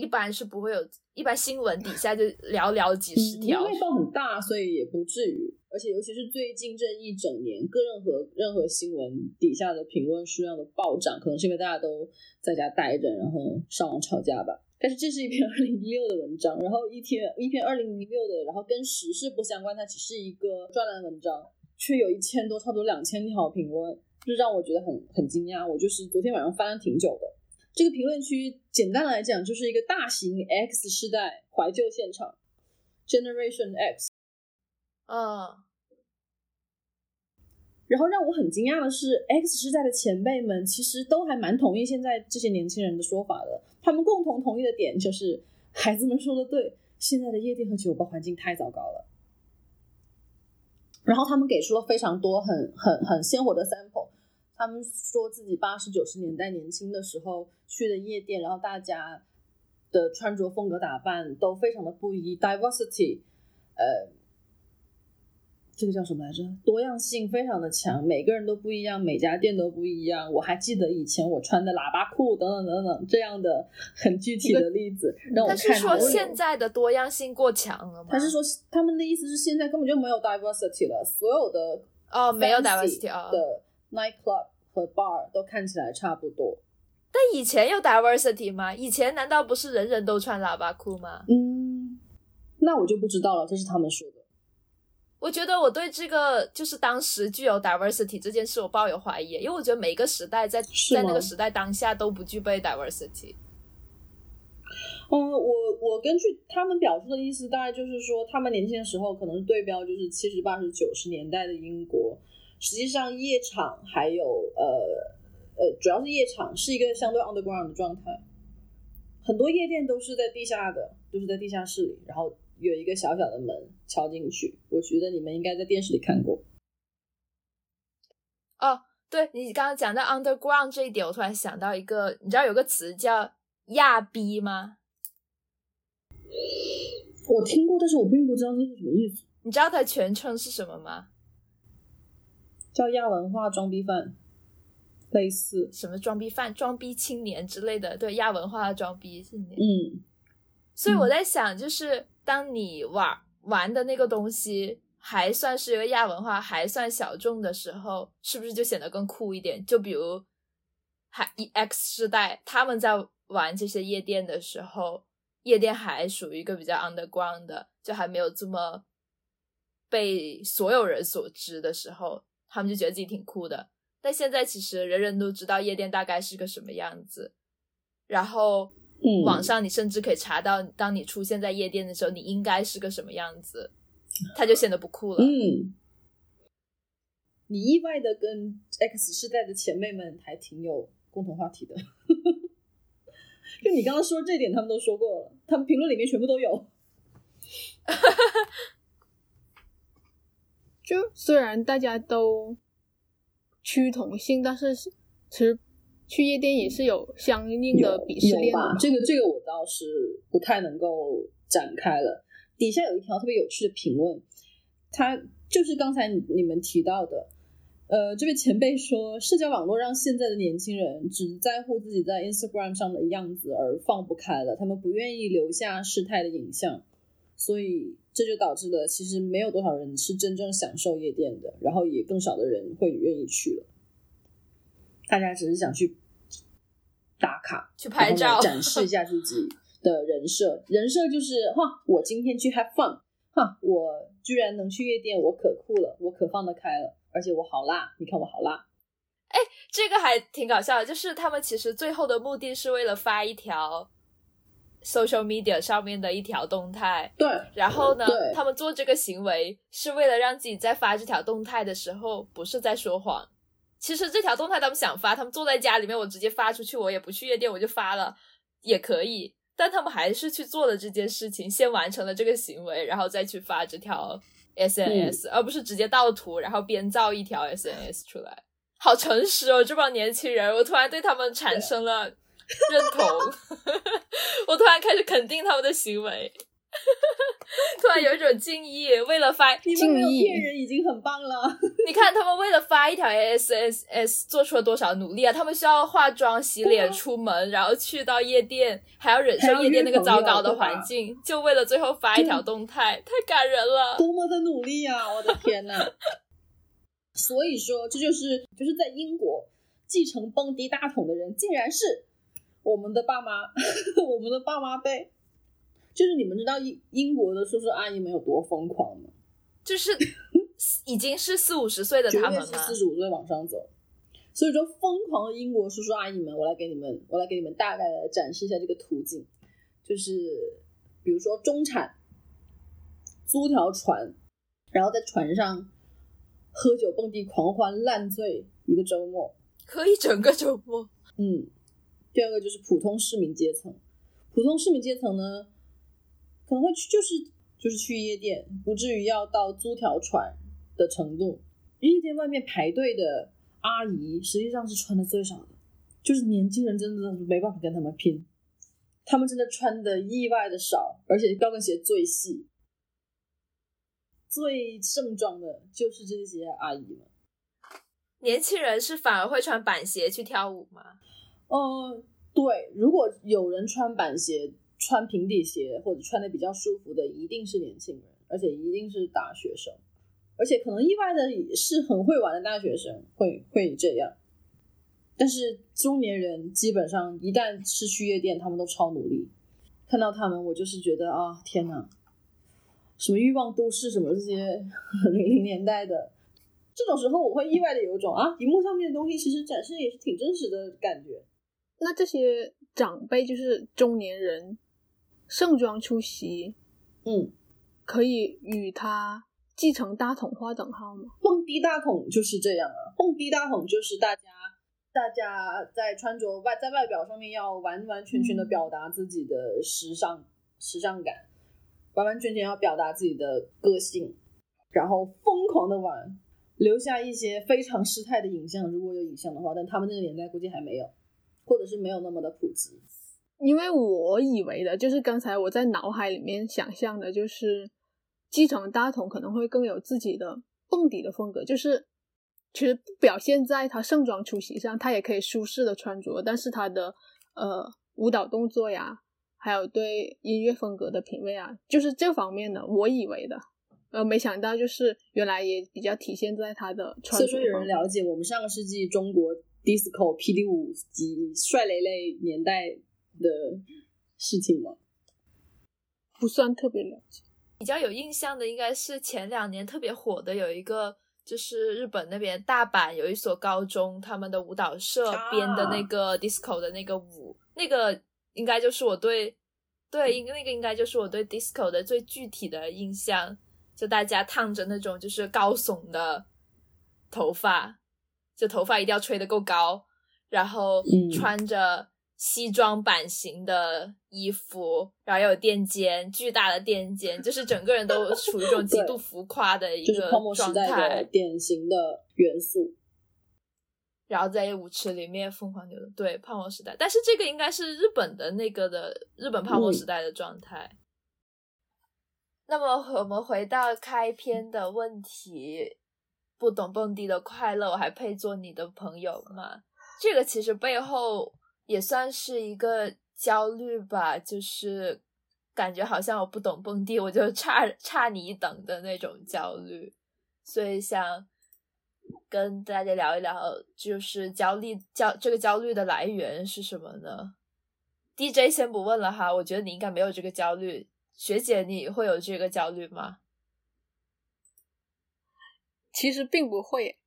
一般是不会有，一般新闻底下就寥寥几十条因为。报很大，所以也不至于。而且尤其是最近这一整年，各任何任何新闻底下的评论数量的暴涨，可能是因为大家都在家待着，然后上网吵架吧。但是这是一篇二零一六的文章，然后一篇一篇二零一六的，然后跟时事不相关，它只是一个专栏文章，却有一千多，差不多两千条评论，就让我觉得很很惊讶。我就是昨天晚上翻了挺久的。这个评论区简单来讲就是一个大型 X 世代怀旧现场，Generation X。啊，然后让我很惊讶的是，X 世代的前辈们其实都还蛮同意现在这些年轻人的说法的。他们共同同意的点就是，孩子们说的对，现在的夜店和酒吧环境太糟糕了。然后他们给出了非常多很很很鲜活的 sample。他们说自己八十九十年代年轻的时候去的夜店，然后大家的穿着风格打扮都非常的不一，diversity，呃，这个叫什么来着？多样性非常的强，每个人都不一样，每家店都不一样。我还记得以前我穿的喇叭裤等等等等这样的 很具体的例子，让我他看着是说现在的多样性过强了吗？他是说他们的意思是现在根本就没有 diversity 了，所有的哦，没有 diversity 啊、的 nightclub 和 bar 都看起来差不多。但以前有 diversity 吗？以前难道不是人人都穿喇叭裤吗？嗯，那我就不知道了，这是他们说的。我觉得我对这个就是当时具有 diversity 这件事我抱有怀疑，因为我觉得每个时代在在那个时代当下都不具备 diversity。嗯，我我根据他们表述的意思，大概就是说，他们年轻的时候可能对标就是七十、八十、九十年代的英国。实际上，夜场还有呃呃，主要是夜场是一个相对 underground 的状态，很多夜店都是在地下的，都是在地下室里，然后有一个小小的门敲进去。我觉得你们应该在电视里看过。哦，对你刚刚讲到 underground 这一点，我突然想到一个，你知道有个词叫亚逼吗？我听过，但是我并不知道这是什么意思。你知道它全称是什么吗？叫亚文化装逼犯，类似什么装逼犯、装逼青年之类的。对，亚文化的装逼青年。嗯，所以我在想，就是当你玩玩的那个东西还算是一个亚文化，还算小众的时候，是不是就显得更酷一点？就比如还 X 世代他们在玩这些夜店的时候，夜店还属于一个比较 underground 的，就还没有这么被所有人所知的时候。他们就觉得自己挺酷的，但现在其实人人都知道夜店大概是个什么样子，然后，嗯，网上你甚至可以查到，当你出现在夜店的时候，你应该是个什么样子，他就显得不酷了。嗯，你意外的跟 X 世代的前辈们还挺有共同话题的，就你刚刚说这点，他们都说过了，他们评论里面全部都有。就虽然大家都趋同性，但是其实去夜店也是有相应的鄙视链吧。这个这个我倒是不太能够展开了。底下有一条特别有趣的评论，他就是刚才你们提到的，呃，这位前辈说，社交网络让现在的年轻人只在乎自己在 Instagram 上的样子而放不开了，他们不愿意留下事态的影像，所以。这就导致了，其实没有多少人是真正享受夜店的，然后也更少的人会愿意去了。大家只是想去打卡、去拍照、展示一下自己的人设。人设就是哈，我今天去 have fun，哈，我居然能去夜店，我可酷了，我可放得开了，而且我好辣，你看我好辣。哎，这个还挺搞笑的，就是他们其实最后的目的是为了发一条。Social media 上面的一条动态，对，然后呢，他们做这个行为是为了让自己在发这条动态的时候不是在说谎。其实这条动态他们想发，他们坐在家里面，我直接发出去，我也不去夜店，我就发了也可以。但他们还是去做了这件事情，先完成了这个行为，然后再去发这条 SNS，而不是直接盗图，然后编造一条 SNS 出来。好诚实哦，这帮年轻人，我突然对他们产生了。认同，我突然开始肯定他们的行为，突然有一种敬意。为了发敬意，骗人已经很棒了。你看他们为了发一条 S S S 做出了多少努力啊！他们需要化妆、洗脸、出门，然后去到夜店，还要忍受夜店那个糟糕的环境，就为了最后发一条动态，太感人了。多么的努力啊！我的天呐！所以说，这就是就是在英国继承蹦迪大统的人，竟然是。我们的爸妈，我们的爸妈辈，就是你们知道英英国的叔叔阿姨们有多疯狂吗？就是已经是四五十岁的他们了？四十五岁往上走。所以说，疯狂的英国叔叔阿姨们，我来给你们，我来给你们大概的展示一下这个途径。就是比如说中产租条船，然后在船上喝酒蹦迪狂欢烂醉一个周末，喝一整个周末，嗯。第二个就是普通市民阶层，普通市民阶层呢，可能会去就是就是去夜店，不至于要到租条船的程度。夜店外面排队的阿姨实际上是穿的最少的，就是年轻人真的没办法跟他们拼，他们真的穿的意外的少，而且高跟鞋最细，最盛装的就是这些阿姨们。年轻人是反而会穿板鞋去跳舞吗？嗯，对，如果有人穿板鞋、穿平底鞋或者穿的比较舒服的，一定是年轻人，而且一定是大学生，而且可能意外的是很会玩的大学生会会这样。但是中年人基本上一旦是去夜店，他们都超努力。看到他们，我就是觉得啊，天哪，什么欲望都市什么这些 零零年代的，这种时候我会意外的有一种啊，荧幕上面的东西其实展示也是挺真实的感觉。那这些长辈就是中年人，盛装出席，嗯，可以与他继承大统划等号吗？蹦迪大统就是这样啊，蹦迪大统就是大家大家在穿着外在外表上面要完完全全的表达自己的时尚时尚感，完完全全要表达自己的个性，然后疯狂的玩，留下一些非常失态的影像，如果有影像的话，但他们那个年代估计还没有，或者是没有那么的普及。因为我以为的就是刚才我在脑海里面想象的，就是继承大同可能会更有自己的蹦迪的风格，就是其实不表现在他盛装出席上，他也可以舒适的穿着，但是他的呃舞蹈动作呀，还有对音乐风格的品味啊，就是这方面的，我以为的，呃，没想到就是原来也比较体现在他的穿着所以说，有人了解我们上个世纪中国 disco、霹雳舞及帅雷雷年代的事情吗？不算特别了解。比较有印象的应该是前两年特别火的有一个，就是日本那边大阪有一所高中，他们的舞蹈社啊编的那个 disco 的那个舞，那个应该就是我对对，应那个应该就是我对 disco 的最具体的印象，就大家烫着那种就是高耸的头发，就头发一定要吹得够高，然后嗯穿着西装版型的衣服，然后又有垫肩，巨大的垫肩，就是整个人都处于一种 极度浮夸的一个就是泡沫时状代典型的元素。然后在舞池里面疯狂扭动，对泡沫时代，但是这个应该是日本的那个的日本泡沫时代的状态。那么我们回到开篇的问题，不懂蹦迪的快乐，我还配做你的朋友吗？这个其实背后也算是一个焦虑吧，就是感觉好像我不懂蹦迪，我就差差你一等的那种焦虑，所以想跟大家聊一聊，就是焦虑焦这个焦虑的来源是什么呢？DJ 先不问了哈，我觉得你应该没有这个焦虑。学姐，你会有这个焦虑吗？其实并不会，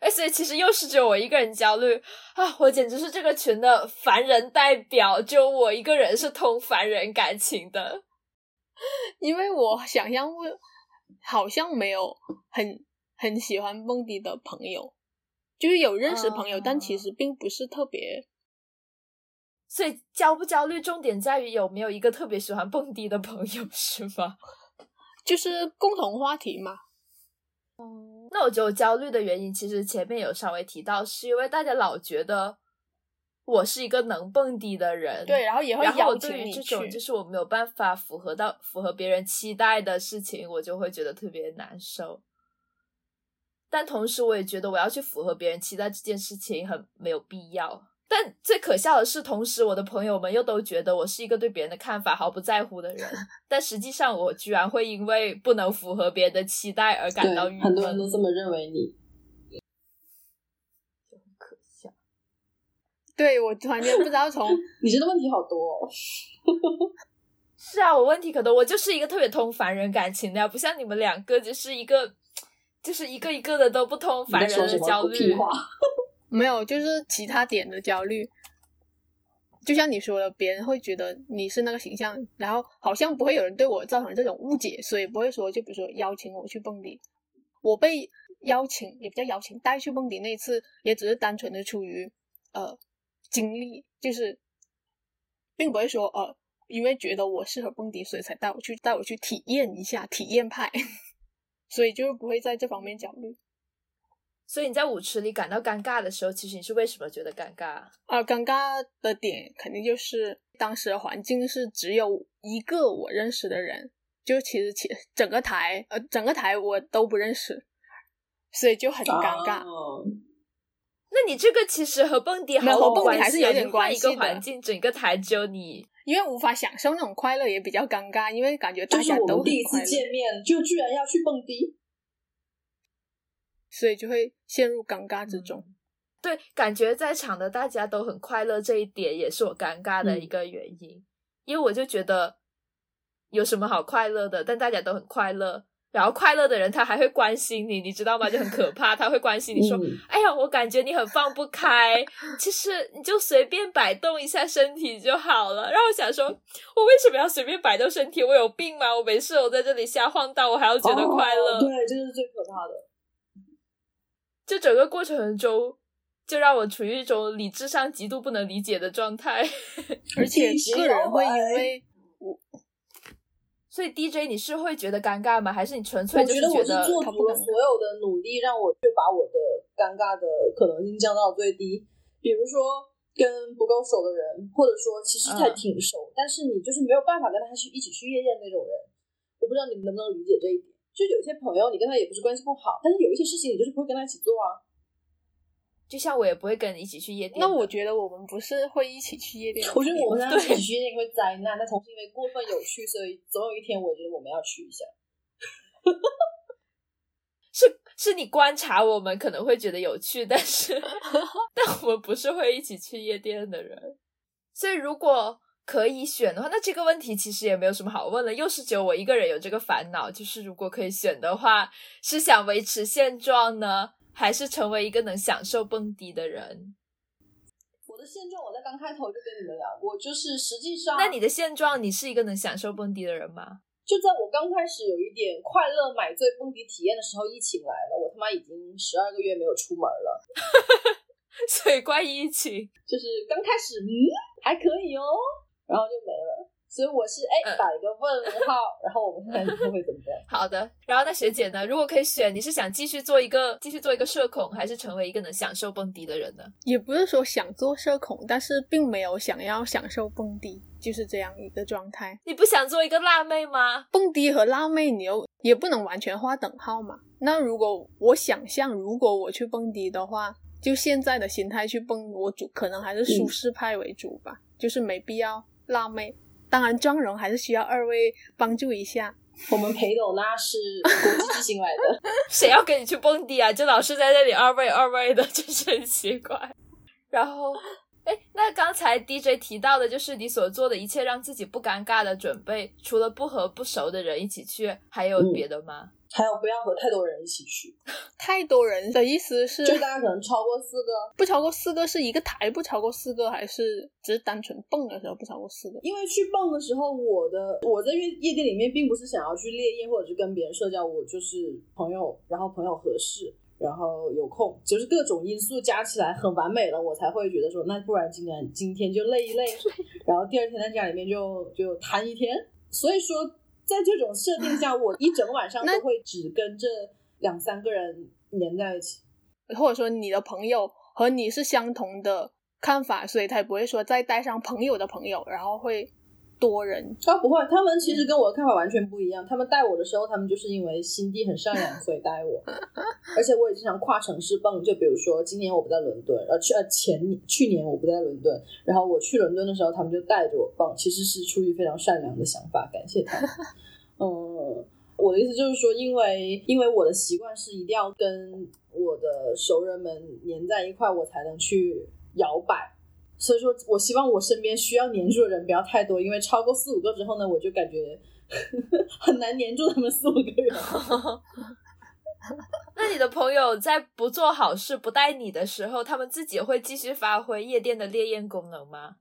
哎，所以其实又是只有我一个人焦虑啊！我简直是这个群的凡人代表，只有我一个人是通凡人感情的。因为我想象不好像没有很很喜欢蹦迪的朋友，就是有认识朋友，哦但其实并不是特别。所以焦不焦虑，重点在于有没有一个特别喜欢蹦迪的朋友，是吗？就是共同话题嘛，那我觉得我焦虑的原因，其实前面有稍微提到，是因为大家老觉得我是一个能蹦迪的人，对，然后也会然后对邀请你于这种，就是我没有办法符合到符合别人期待的事情，我就会觉得特别难受。但同时，我也觉得我要去符合别人期待这件事情很没有必要。但最可笑的是，同时我的朋友们又都觉得我是一个对别人的看法毫不在乎的人，但实际上我居然会因为不能符合别人的期待而感到郁，闷，很多人都这么认为你。可笑。对我突然间不知道从 你真的问题好多、哦。是啊，我问题可多，我就是一个特别通凡人感情的呀，不像你们两个，就是一个就是一个一个的都不通凡人的焦虑。没有，就是其他点的焦虑。就像你说的，别人会觉得你是那个形象，然后好像不会有人对我造成这种误解，所以不会说，就比如说邀请我去蹦迪，我被邀请也不叫邀请，带去蹦迪那一次，也只是单纯的出于呃经历，就是并不会说呃因为觉得我适合蹦迪，所以才带我去带我去体验一下体验派，所以就是不会在这方面焦虑。所以你在舞池里感到尴尬的时候，其实你是为什么觉得尴尬？啊，尴尬的点肯定就是当时的环境是只有一个我认识的人，就其实其整个台呃整个台我都不认识，所以就很尴尬。哦那你这个其实和蹦迪毫无和蹦迪关系啊，还是有点你换一个关系的环境，整个台只有你。因为无法享受那种快乐，也比较尴尬，因为感觉大就是家都我们第一次见面就居然要去蹦迪，所以就会陷入尴尬之中。对，感觉在场的大家都很快乐，这一点也是我尴尬的一个原因。因为我就觉得有什么好快乐的，但大家都很快乐，然后快乐的人他还会关心你，你知道吗？就很可怕，他会关心你说：“嗯哎呀，我感觉你很放不开，其实你就随便摆动一下身体就好了。”然后我想说，我为什么要随便摆动身体？我有病吗？我没事，我在这里瞎晃荡，我还要觉得快乐？哦对，这个是最可怕的。就整个过程中，就让我处于一种理智上极度不能理解的状态。而且个人会因为我 所以 DJ 你是会觉得尴尬吗？还是你纯粹就是我觉得我是做足了所有的努力，让我就把我的尴尬的可能性降到最低。比如说跟不够熟的人，或者说其实还嗯挺熟，但是你就是没有办法跟他去一起去夜店那种人。我不知道你们能不能理解这一点。就有些朋友，你跟他也不是关系不好，但是有一些事情你就是不会跟他一起做啊。就像我也不会跟你一起去夜店。那我觉得我们不是会一起去夜店我觉得我们跟他一起去夜店会灾难，但同时因为过分有趣，所以总有一天我觉得我们要去一下。是是你观察我们可能会觉得有趣，但是 但我们不是会一起去夜店的人。所以如果可以选的话，那这个问题其实也没有什么好问了。又是只有我一个人有这个烦恼，就是如果可以选的话，是想维持现状呢，还是成为一个能享受蹦迪的人？我的现状我在刚开头就跟你们聊过，就是实际上，那你的现状，你是一个能享受蹦迪的人吗？就在我刚开始有一点快乐买醉蹦迪体验的时候，疫情来了，我他妈已经十二个月没有出门了。所以关于疫情，就是刚开始，嗯，还可以哦，然后就没了。所以我是哎嗯打一个问号，然后我们看看以后会怎么样。好的。然后那学姐呢？如果可以选，你是想继续做一个继续做一个社恐，还是成为一个能享受蹦迪的人呢？也不是说想做社恐，但是并没有想要享受蹦迪，就是这样一个状态。你不想做一个辣妹吗？蹦迪和辣妹，你又也不能完全划等号嘛。那如果我想象，如果我去蹦迪的话，就现在的心态去蹦，我主可能还是舒适派为主吧，就是没必要辣妹。当然，妆容还是需要二位帮助一下。我们裴斗娜是国际巨星来的，谁要跟你去蹦迪啊？就老是在那里二位二位的，真是很奇怪。然后，哎，那刚才 DJ 提到的，就是你所做的一切让自己不尴尬的准备，除了不和不熟的人一起去，还有嗯别的吗？还有不要和太多人一起去，太多人的意思是，就大家可能超过四个，不超过四个是一个台不超过四个，还是只是单纯蹦的时候不超过四个？因为去蹦的时候，我的我在夜夜店里面并不是想要去烈焰或者是跟别人社交，我就是朋友，然后朋友合适，然后有空，就是各种因素加起来很完美了，我才会觉得说，那不然今天今天就累一累，然后第二天在家里面就就瘫一天。所以说，在这种设定下，我一整晚上都会只跟这两三个人黏在一起。或者说你的朋友和你是相同的看法，所以他也不会说再带上朋友的朋友，然后会多人。啊，不会，他们其实跟我的看法完全不一样。他们带我的时候，他们就是因为心地很善良，所以带我。而且我也经常跨城市蹦，就比如说今年我不在伦敦，呃去呃前去年我不在伦敦，然后我去伦敦的时候，他们就带着我蹦，其实是出于非常善良的想法，感谢他们。嗯，我的意思就是说，因为因为我的习惯是一定要跟我的熟人们黏在一块，我才能去摇摆。所以说我希望我身边需要黏住的人不要太多，因为超过四五个之后呢，我就感觉 很难黏住他们四五个人。那你的朋友在不做好事、不带你的时候，他们自己会继续发挥夜店的烈焰功能吗？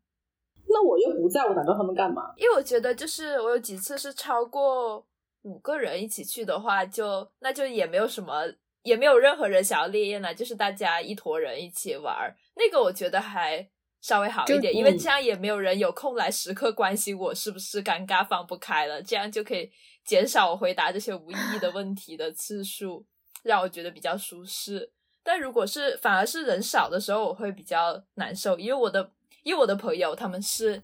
那我又不在，我哪知道他们干嘛？因为我觉得，就是我有几次是超过五个人一起去的话，就那就也没有什么，也没有任何人想要烈焰了，就是大家一坨人一起玩儿，那个我觉得还稍微好一点，因为这样也没有人有空来时刻关心我是不是尴尬放不开了，这样就可以减少我回答这些无意义的问题的次数，让我觉得比较舒适。但如果是反而是人少的时候，我会比较难受，因为我的因为我的朋友他们是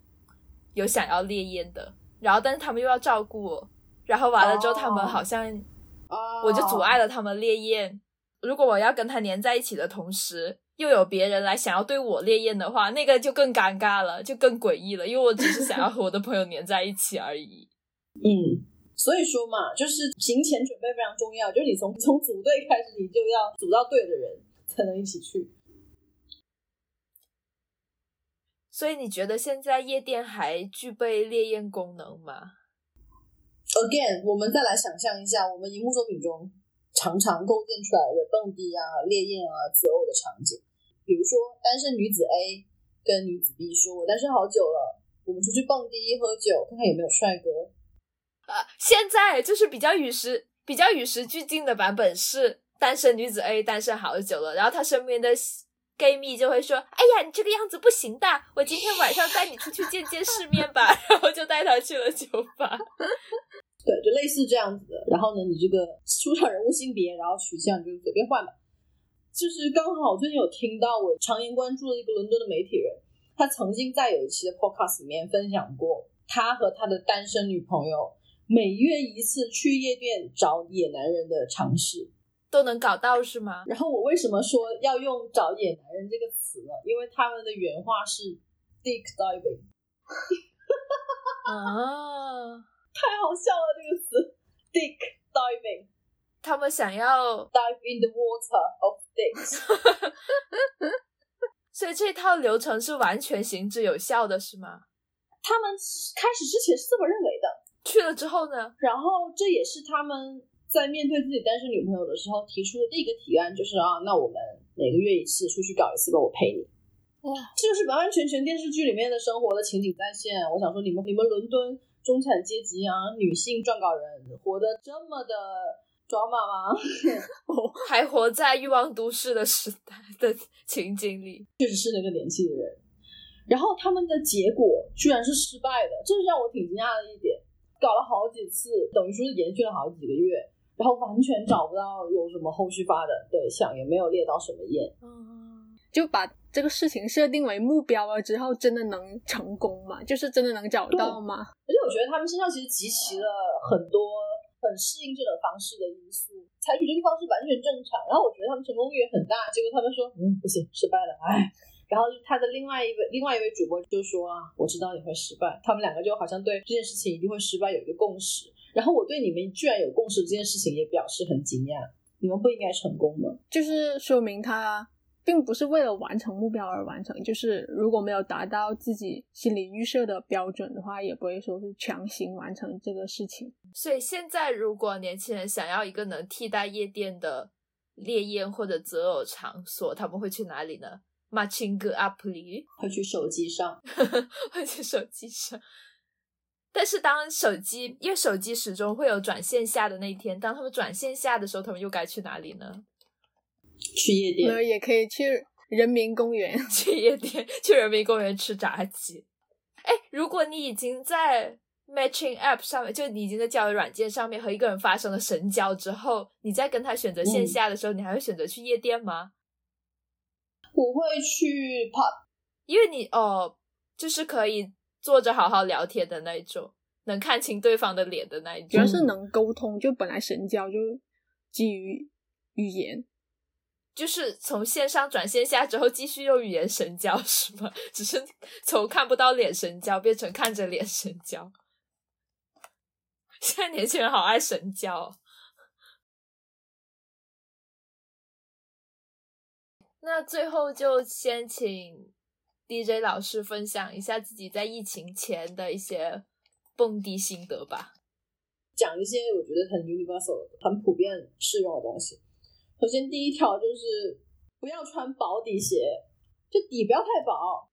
有想要烈焰的，然后但是他们又要照顾我，然后完了之后他们哦好像啊我就阻碍了他们烈焰。如果我要跟他黏在一起的同时，又有别人来想要对我烈焰的话，那个就更尴尬了，就更诡异了，因为我只是想要和我的朋友黏在一起而已。嗯，所以说嘛，就是行前准备非常重要，就是你从从组队开始，你就要组到对的人，才能一起去。所以你觉得现在夜店还具备烈焰功能吗？Again，我们再来想象一下，我们荧幕作品中常常构建出来的蹦迪啊、烈焰啊、择偶的场景，比如说单身女子 A 跟女子 B 说：“我单身好久了，我们出去蹦迪喝酒，看看有没有帅哥。啊，现在就是比较与时比较与时俱进的版本是单身女子 A 单身好久了，然后她身边的 gay 蜜就会说：“哎呀，你这个样子不行的，我今天晚上带你出去见见世面吧。”然后就带她去了酒吧。对，就类似这样子的。然后呢，你这个出场人物性别，然后取向就随便换吧。就是刚好最近有听到我常年关注的一个伦敦的媒体人，他曾经在有一期的 podcast 里面分享过，他和他的单身女朋友每月一次去夜店找野男人的尝试。都能搞到是吗？然后我为什么说要用“找野男人”这个词呢？因为他们的原话是 “dick diving”，啊，太好笑了这个词 “dick diving”。他们想要，dive in the water of 所以这套流程是完全行之有效的，是吗？他们开始之前是这么认为的，去了之后呢？然后这也是他们在面对自己单身女朋友的时候提出的第一个提案，就是啊，那我们每个月一次出去搞一次吧，我陪你。哇，这就是完完全全电视剧里面的生活的情景再现。我想说，你们你们伦敦中产阶级啊，女性撰稿人活得这么的抓马吗？还活在欲望都市的时代的情景里，确实是那个年纪的人。然后他们的结果居然是失败的，这是让我挺惊讶的一点。搞了好几次，等于说是延续了好几个月，然后完全找不到有什么后续发展对象，也没有猎到什么艳。嗯，就把这个事情设定为目标了之后，真的能成功吗？就是真的能找到吗？而且我觉得他们身上其实集齐了很多很适应这种方式的因素，采取这个方式完全正常。然后我觉得他们成功率也很大，结果他们说，嗯，不行，失败了，哎。然后他的另外一位另外一位主播就说啊，我知道你会失败。他们两个就好像对这件事情一定会失败有一个共识。然后我对你们居然有共识这件事情也表示很惊讶。你们不应该成功吗？就是说明他并不是为了完成目标而完成，就是如果没有达到自己心理预设的标准的话，也不会说是强行完成这个事情。所以现在如果年轻人想要一个能替代夜店的烈焰或者择偶场所，他们会去哪里呢？Matching App 里，会去手机上，会去手机上。但是当手机，因为手机始终会有转线下的那一天，当他们转线下的时候，他们又该去哪里呢？去夜店，那也可以去人民公园。去夜店，去人民公园吃炸鸡。哎，如果你已经在 Matching App 上面，就你已经在交友软件上面和一个人发生了神交之后，你再跟他选择线下的时候，你还会选择去夜店吗？我会去 pub，因为你哦，就是可以坐着好好聊天的那一种，能看清对方的脸的那一种主要。是能沟通，就本来神交就基于语言，就是从线上转线下之后，继续用语言神交 是吗？只是从看不到脸神交变成看着脸神交。现在年轻人好爱神交。那最后就先请 DJ 老师分享一下自己在疫情前的一些蹦迪心得吧。讲一些我觉得很 universal、很普遍适用的东西。首先，第一条就是不要穿薄底鞋，就底不要太薄，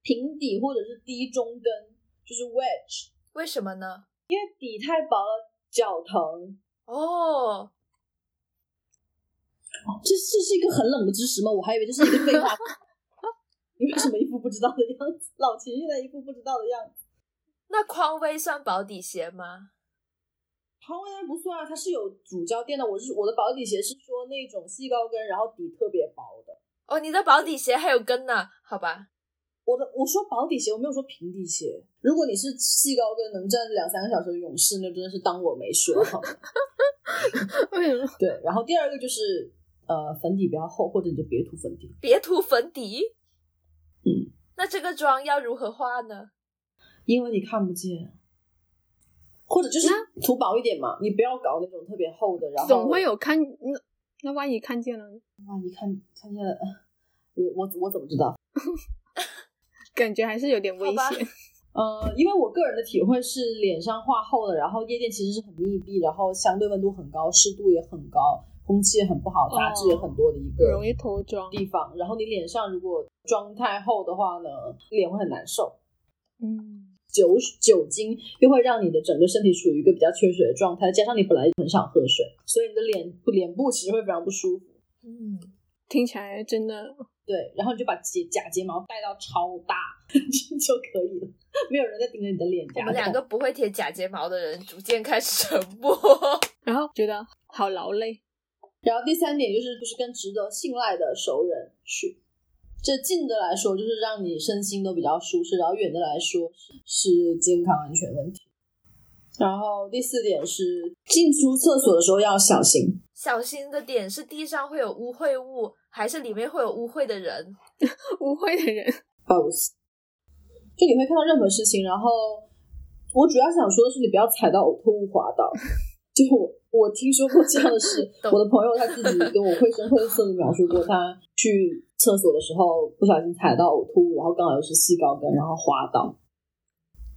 平底或者是低中跟，就是 wedge。为什么呢？因为底太薄了，脚疼。哦，这这是一个很冷的知识吗？我还以为这是一个废话。你为什么一副不知道的样子？老秦现在一副不知道的样子。那匡威算薄底鞋吗？匡威当然不算啊，它是有主胶垫的。我是我的保底鞋是说那种细高跟，然后底特别薄的。哦，你的保底鞋还有跟呢？好吧，我的我说保底鞋，我没有说平底鞋。如果你是细高跟能站两三个小时的勇士，那真的是当我没说好？为什么？对，然后第二个就是呃粉底比较厚，或者你就别涂粉底。别涂粉底。嗯，那这个妆要如何画呢？因为你看不见，或者就是涂薄一点嘛，你不要搞那种特别厚的，然后总会有看那那万一看见了呢，万一看看见了，我我我怎么知道？感觉还是有点危险。呃，因为我个人的体会是，脸上画厚了，然后夜店其实是很密闭，然后相对温度很高，湿度也很高，空气也很不好，杂质也很多的一个容易脱妆地方。然后你脸上如果妆太厚的话呢，脸会很难受。嗯，酒酒精又会让你的整个身体处于一个比较缺水的状态，加上你本来很少喝水，所以你的脸脸部其实会非常不舒服。嗯，听起来真的对，然后你就把睫假睫毛戴到超大 就可以了，没有人在盯着你的脸颊。我们两个不会贴假睫毛的人逐渐开始沉默。然后觉得好劳累。然后第三点就是，就是跟值得信赖的熟人去。这近的来说，就是让你身心都比较舒适；然后远的来说，是健康安全问题。然后第四点是，进出厕所的时候要小心。小心的点是地上会有污秽物，还是里面会有污秽的人？污秽的人，both。就你会看到任何事情，然后我主要想说的是，你不要踩到呕吐物滑倒。就我我听说过这样的事，我的朋友他自己跟我绘声绘色的描述过，他去厕所的时候不小心踩到呕吐物，然后刚好又是细高跟，然后滑倒，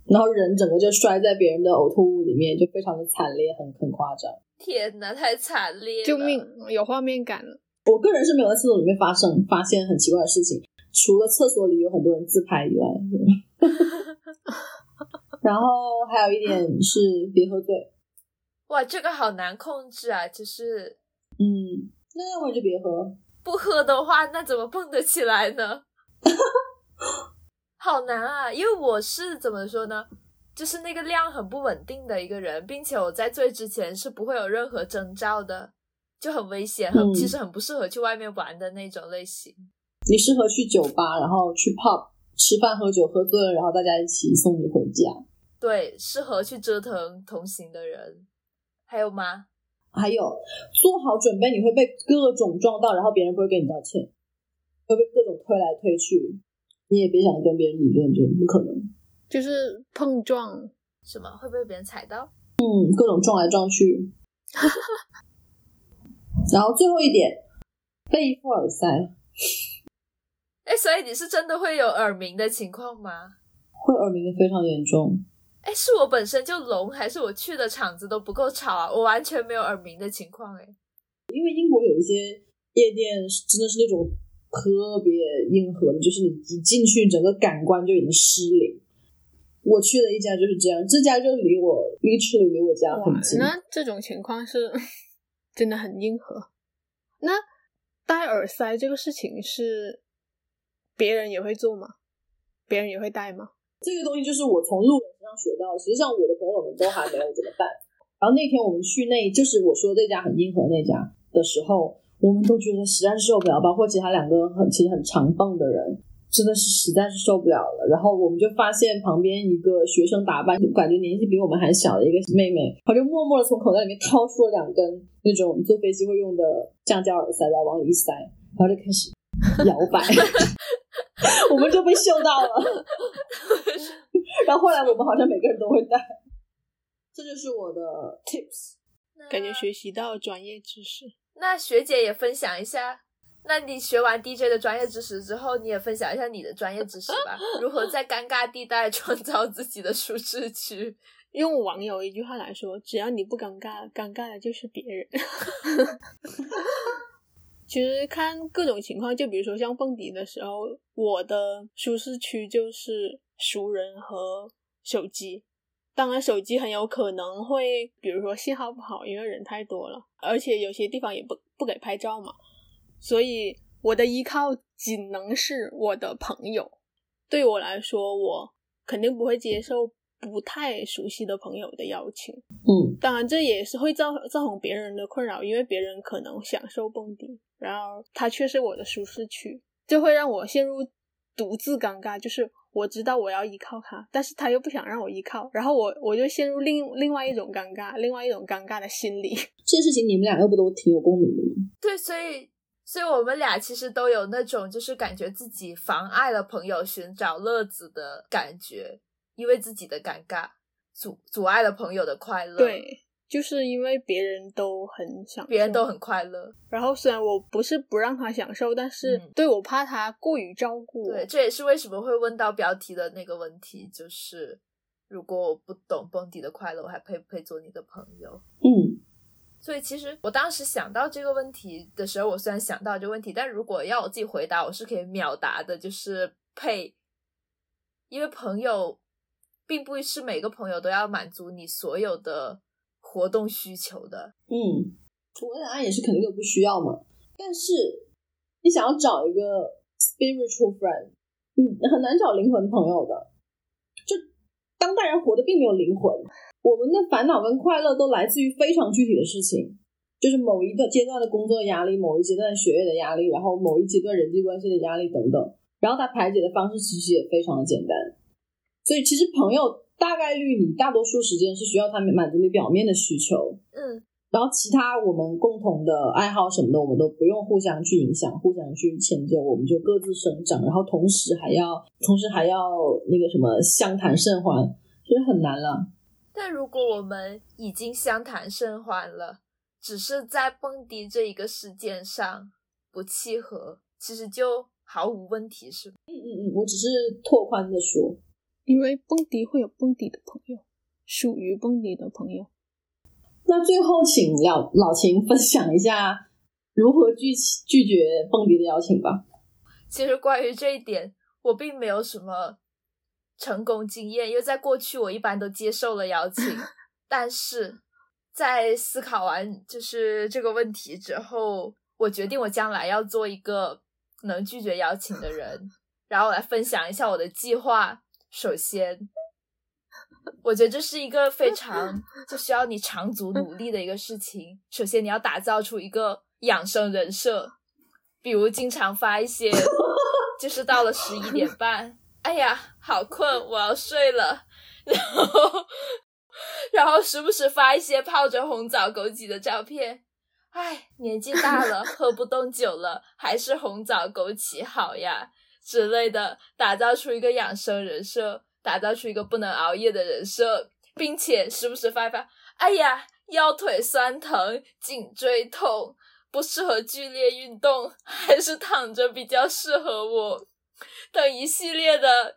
然后人整个就摔在别人的呕吐物里面，就非常的惨烈，很很夸张。天哪，太惨烈！救命，有画面感了。我个人是没有在厕所里面发生发现很奇怪的事情，除了厕所里有很多人自拍以外，然后还有一点是别喝醉。哇，这个好难控制啊！就是，嗯，那要么就别喝。不喝的话，那怎么蹦得起来呢？好难啊！因为我是怎么说呢？就是那个量很不稳定的一个人，并且我在醉之前是不会有任何征兆的，就很危险，很其实很不适合去外面玩的那种类型。你适合去酒吧，然后去 pub 吃饭喝酒，喝醉了，然后大家一起送你回家。对，适合去折腾同行的人。还有吗？还有，做好准备，你会被各种撞到，然后别人不会跟你道歉，会被各种推来推去，你也别想跟别人理论，就不可能。就是碰撞，什么会被别人踩到？嗯，各种撞来撞去。然后最后一点，背副耳塞。哎，所以你是真的会有耳鸣的情况吗？会耳鸣的非常严重。哎，是我本身就聋，还是我去的场子都不够吵啊？我完全没有耳鸣的情况哎。因为英国有一些夜店真的是那种特别硬核的，就是你一进去，整个感官就已经失灵。我去的一家就是这样，这家就离我，literally 离我家很近。那这种情况是真的很硬核。那戴耳塞这个事情是别人也会做吗？别人也会戴吗？这个东西就是我从路人身上学到的。实际上，我的朋友们都还没有怎么办。然后那天我们去那，就是我说这家很硬核那家的时候，我们都觉得实在是受不了。包括其他两个很其实很长蹦的人，真的是实在是受不了了。然后我们就发现旁边一个学生打扮，感觉年纪比我们还小的一个妹妹，她就默默的从口袋里面掏出了两根那种坐飞机会用的橡胶耳塞，然后往里一塞，然后就开始摇摆。我们就被秀到了，然后后来我们好像每个人都会带，这就是我的 tips，感觉学习到专业知识。那学姐也分享一下，那你学完 DJ 的专业知识之后，你也分享一下你的专业知识吧？如何在尴尬地带创造自己的舒适区？用网友一句话来说，只要你不尴尬，尴尬的就是别人。其实看各种情况，就比如说像蹦迪的时候，我的舒适区就是熟人和手机。当然，手机很有可能会，比如说信号不好，因为人太多了，而且有些地方也不不给拍照嘛。所以我的依靠仅能是我的朋友。对我来说，我肯定不会接受不太熟悉的朋友的邀请。嗯，当然这也是会造造成别人的困扰，因为别人可能享受蹦迪。然后他却是我的舒适区，就会让我陷入独自尴尬。就是我知道我要依靠他，但是他又不想让我依靠，然后我我就陷入另另外一种尴尬，另外一种尴尬的心理。这件事情你们两个不都挺有共鸣的吗？对，所以所以我们俩其实都有那种就是感觉自己妨碍了朋友寻找乐子的感觉，因为自己的尴尬阻阻碍了朋友的快乐。对，就是因为别人都很享受，别人都很快乐。然后虽然我不是不让他享受，但是嗯对我怕他过于照顾我。对，这也是为什么会问到标题的那个问题，就是如果我不懂蹦迪的快乐，我还配不配做你的朋友？嗯，所以其实我当时想到这个问题的时候，我虽然想到这个问题，但如果要我自己回答，我是可以秒答的，就是配，因为朋友并不是每个朋友都要满足你所有的活动需求的。嗯，我的答案也是肯定都不需要嘛。但是你想要找一个 spiritual friend，你很难找灵魂朋友的。就当代人活的并没有灵魂，我们的烦恼跟快乐都来自于非常具体的事情，就是某一个阶段的工作压力，某一阶段学业的压力，然后某一阶段人际关系的压力等等。然后他排解的方式其实也非常的简单。所以其实朋友大概率你大多数时间是需要他们满足你表面的需求，嗯，然后其他我们共同的爱好什么的，我们都不用互相去影响、互相去迁就，我们就各自生长，然后同时还要同时还要那个什么相谈甚欢，其实很难了。但如果我们已经相谈甚欢了，只是在蹦迪这一个事件上不契合，其实就毫无问题，是吧？嗯嗯嗯，我只是拓宽的说，因为蹦迪会有蹦迪的朋友，属于蹦迪的朋友。那最后请老老秦分享一下如何拒拒绝蹦迪的邀请吧。其实关于这一点，我并没有什么成功经验，因为在过去我一般都接受了邀请，但是在思考完就是这个问题之后，我决定我将来要做一个能拒绝邀请的人，然后来分享一下我的计划。首先，我觉得这是一个非常就需要你长足努力的一个事情。首先，你要打造出一个养生人设，比如经常发一些，就是到了十一点半，哎呀，好困，我要睡了，然后，然后时不时发一些泡着红枣枸杞的照片。哎，年纪大了，喝不动酒了，还是红枣枸杞好呀之类的，打造出一个养生人设，打造出一个不能熬夜的人设，并且时不时发一发，哎呀，腰腿酸疼，颈椎痛。不适合剧烈运动，还是躺着比较适合我。等一系列的，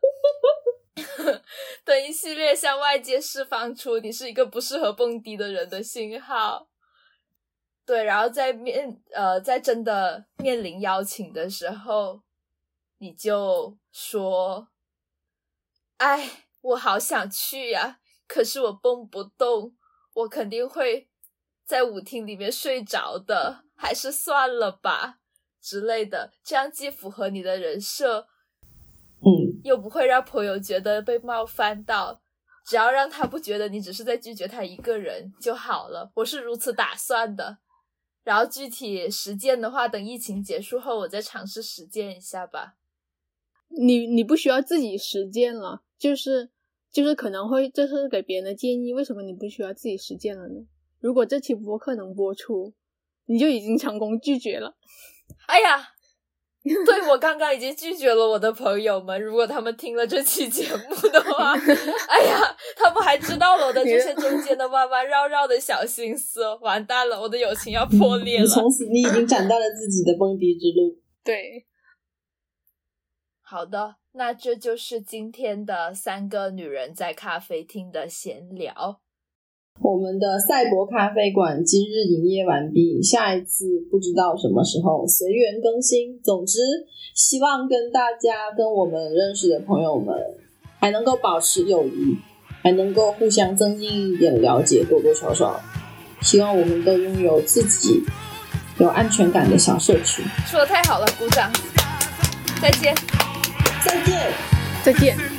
等一系列向外界释放出你是一个不适合蹦迪的人的信号。对，然后在面呃，在真的面临邀请的时候，你就说：“哎，我好想去呀，可是我蹦不动，我肯定会在舞厅里面睡着的。”还是算了吧之类的，这样既符合你的人设，嗯，又不会让朋友觉得被冒犯到，只要让他不觉得你只是在拒绝他一个人就好了。我是如此打算的。然后具体实践的话，等疫情结束后，我再尝试实践一下吧。你你不需要自己实践了，就是就是可能会这是给别人的建议，为什么你不需要自己实践了呢？如果这期播客能播出。你就已经成功拒绝了。哎呀，对我刚刚已经拒绝了我的朋友们。如果他们听了这期节目的话，哎呀，他们还知道了我的这些中间的弯弯绕绕的小心思。完蛋了，我的友情要破裂了。从此你已经斩断了自己的蹦迪之路。对，好的，那这就是今天的三个女人在咖啡厅的闲聊。我们的赛博咖啡馆今日营业完毕，下一次不知道什么时候，随缘更新。总之，希望跟大家、跟我们认识的朋友们还能够保持友谊，还能够互相增进一点了解，多多少少。希望我们都拥有自己有安全感的小社区。说的太好了，鼓掌！再见，再见，再见。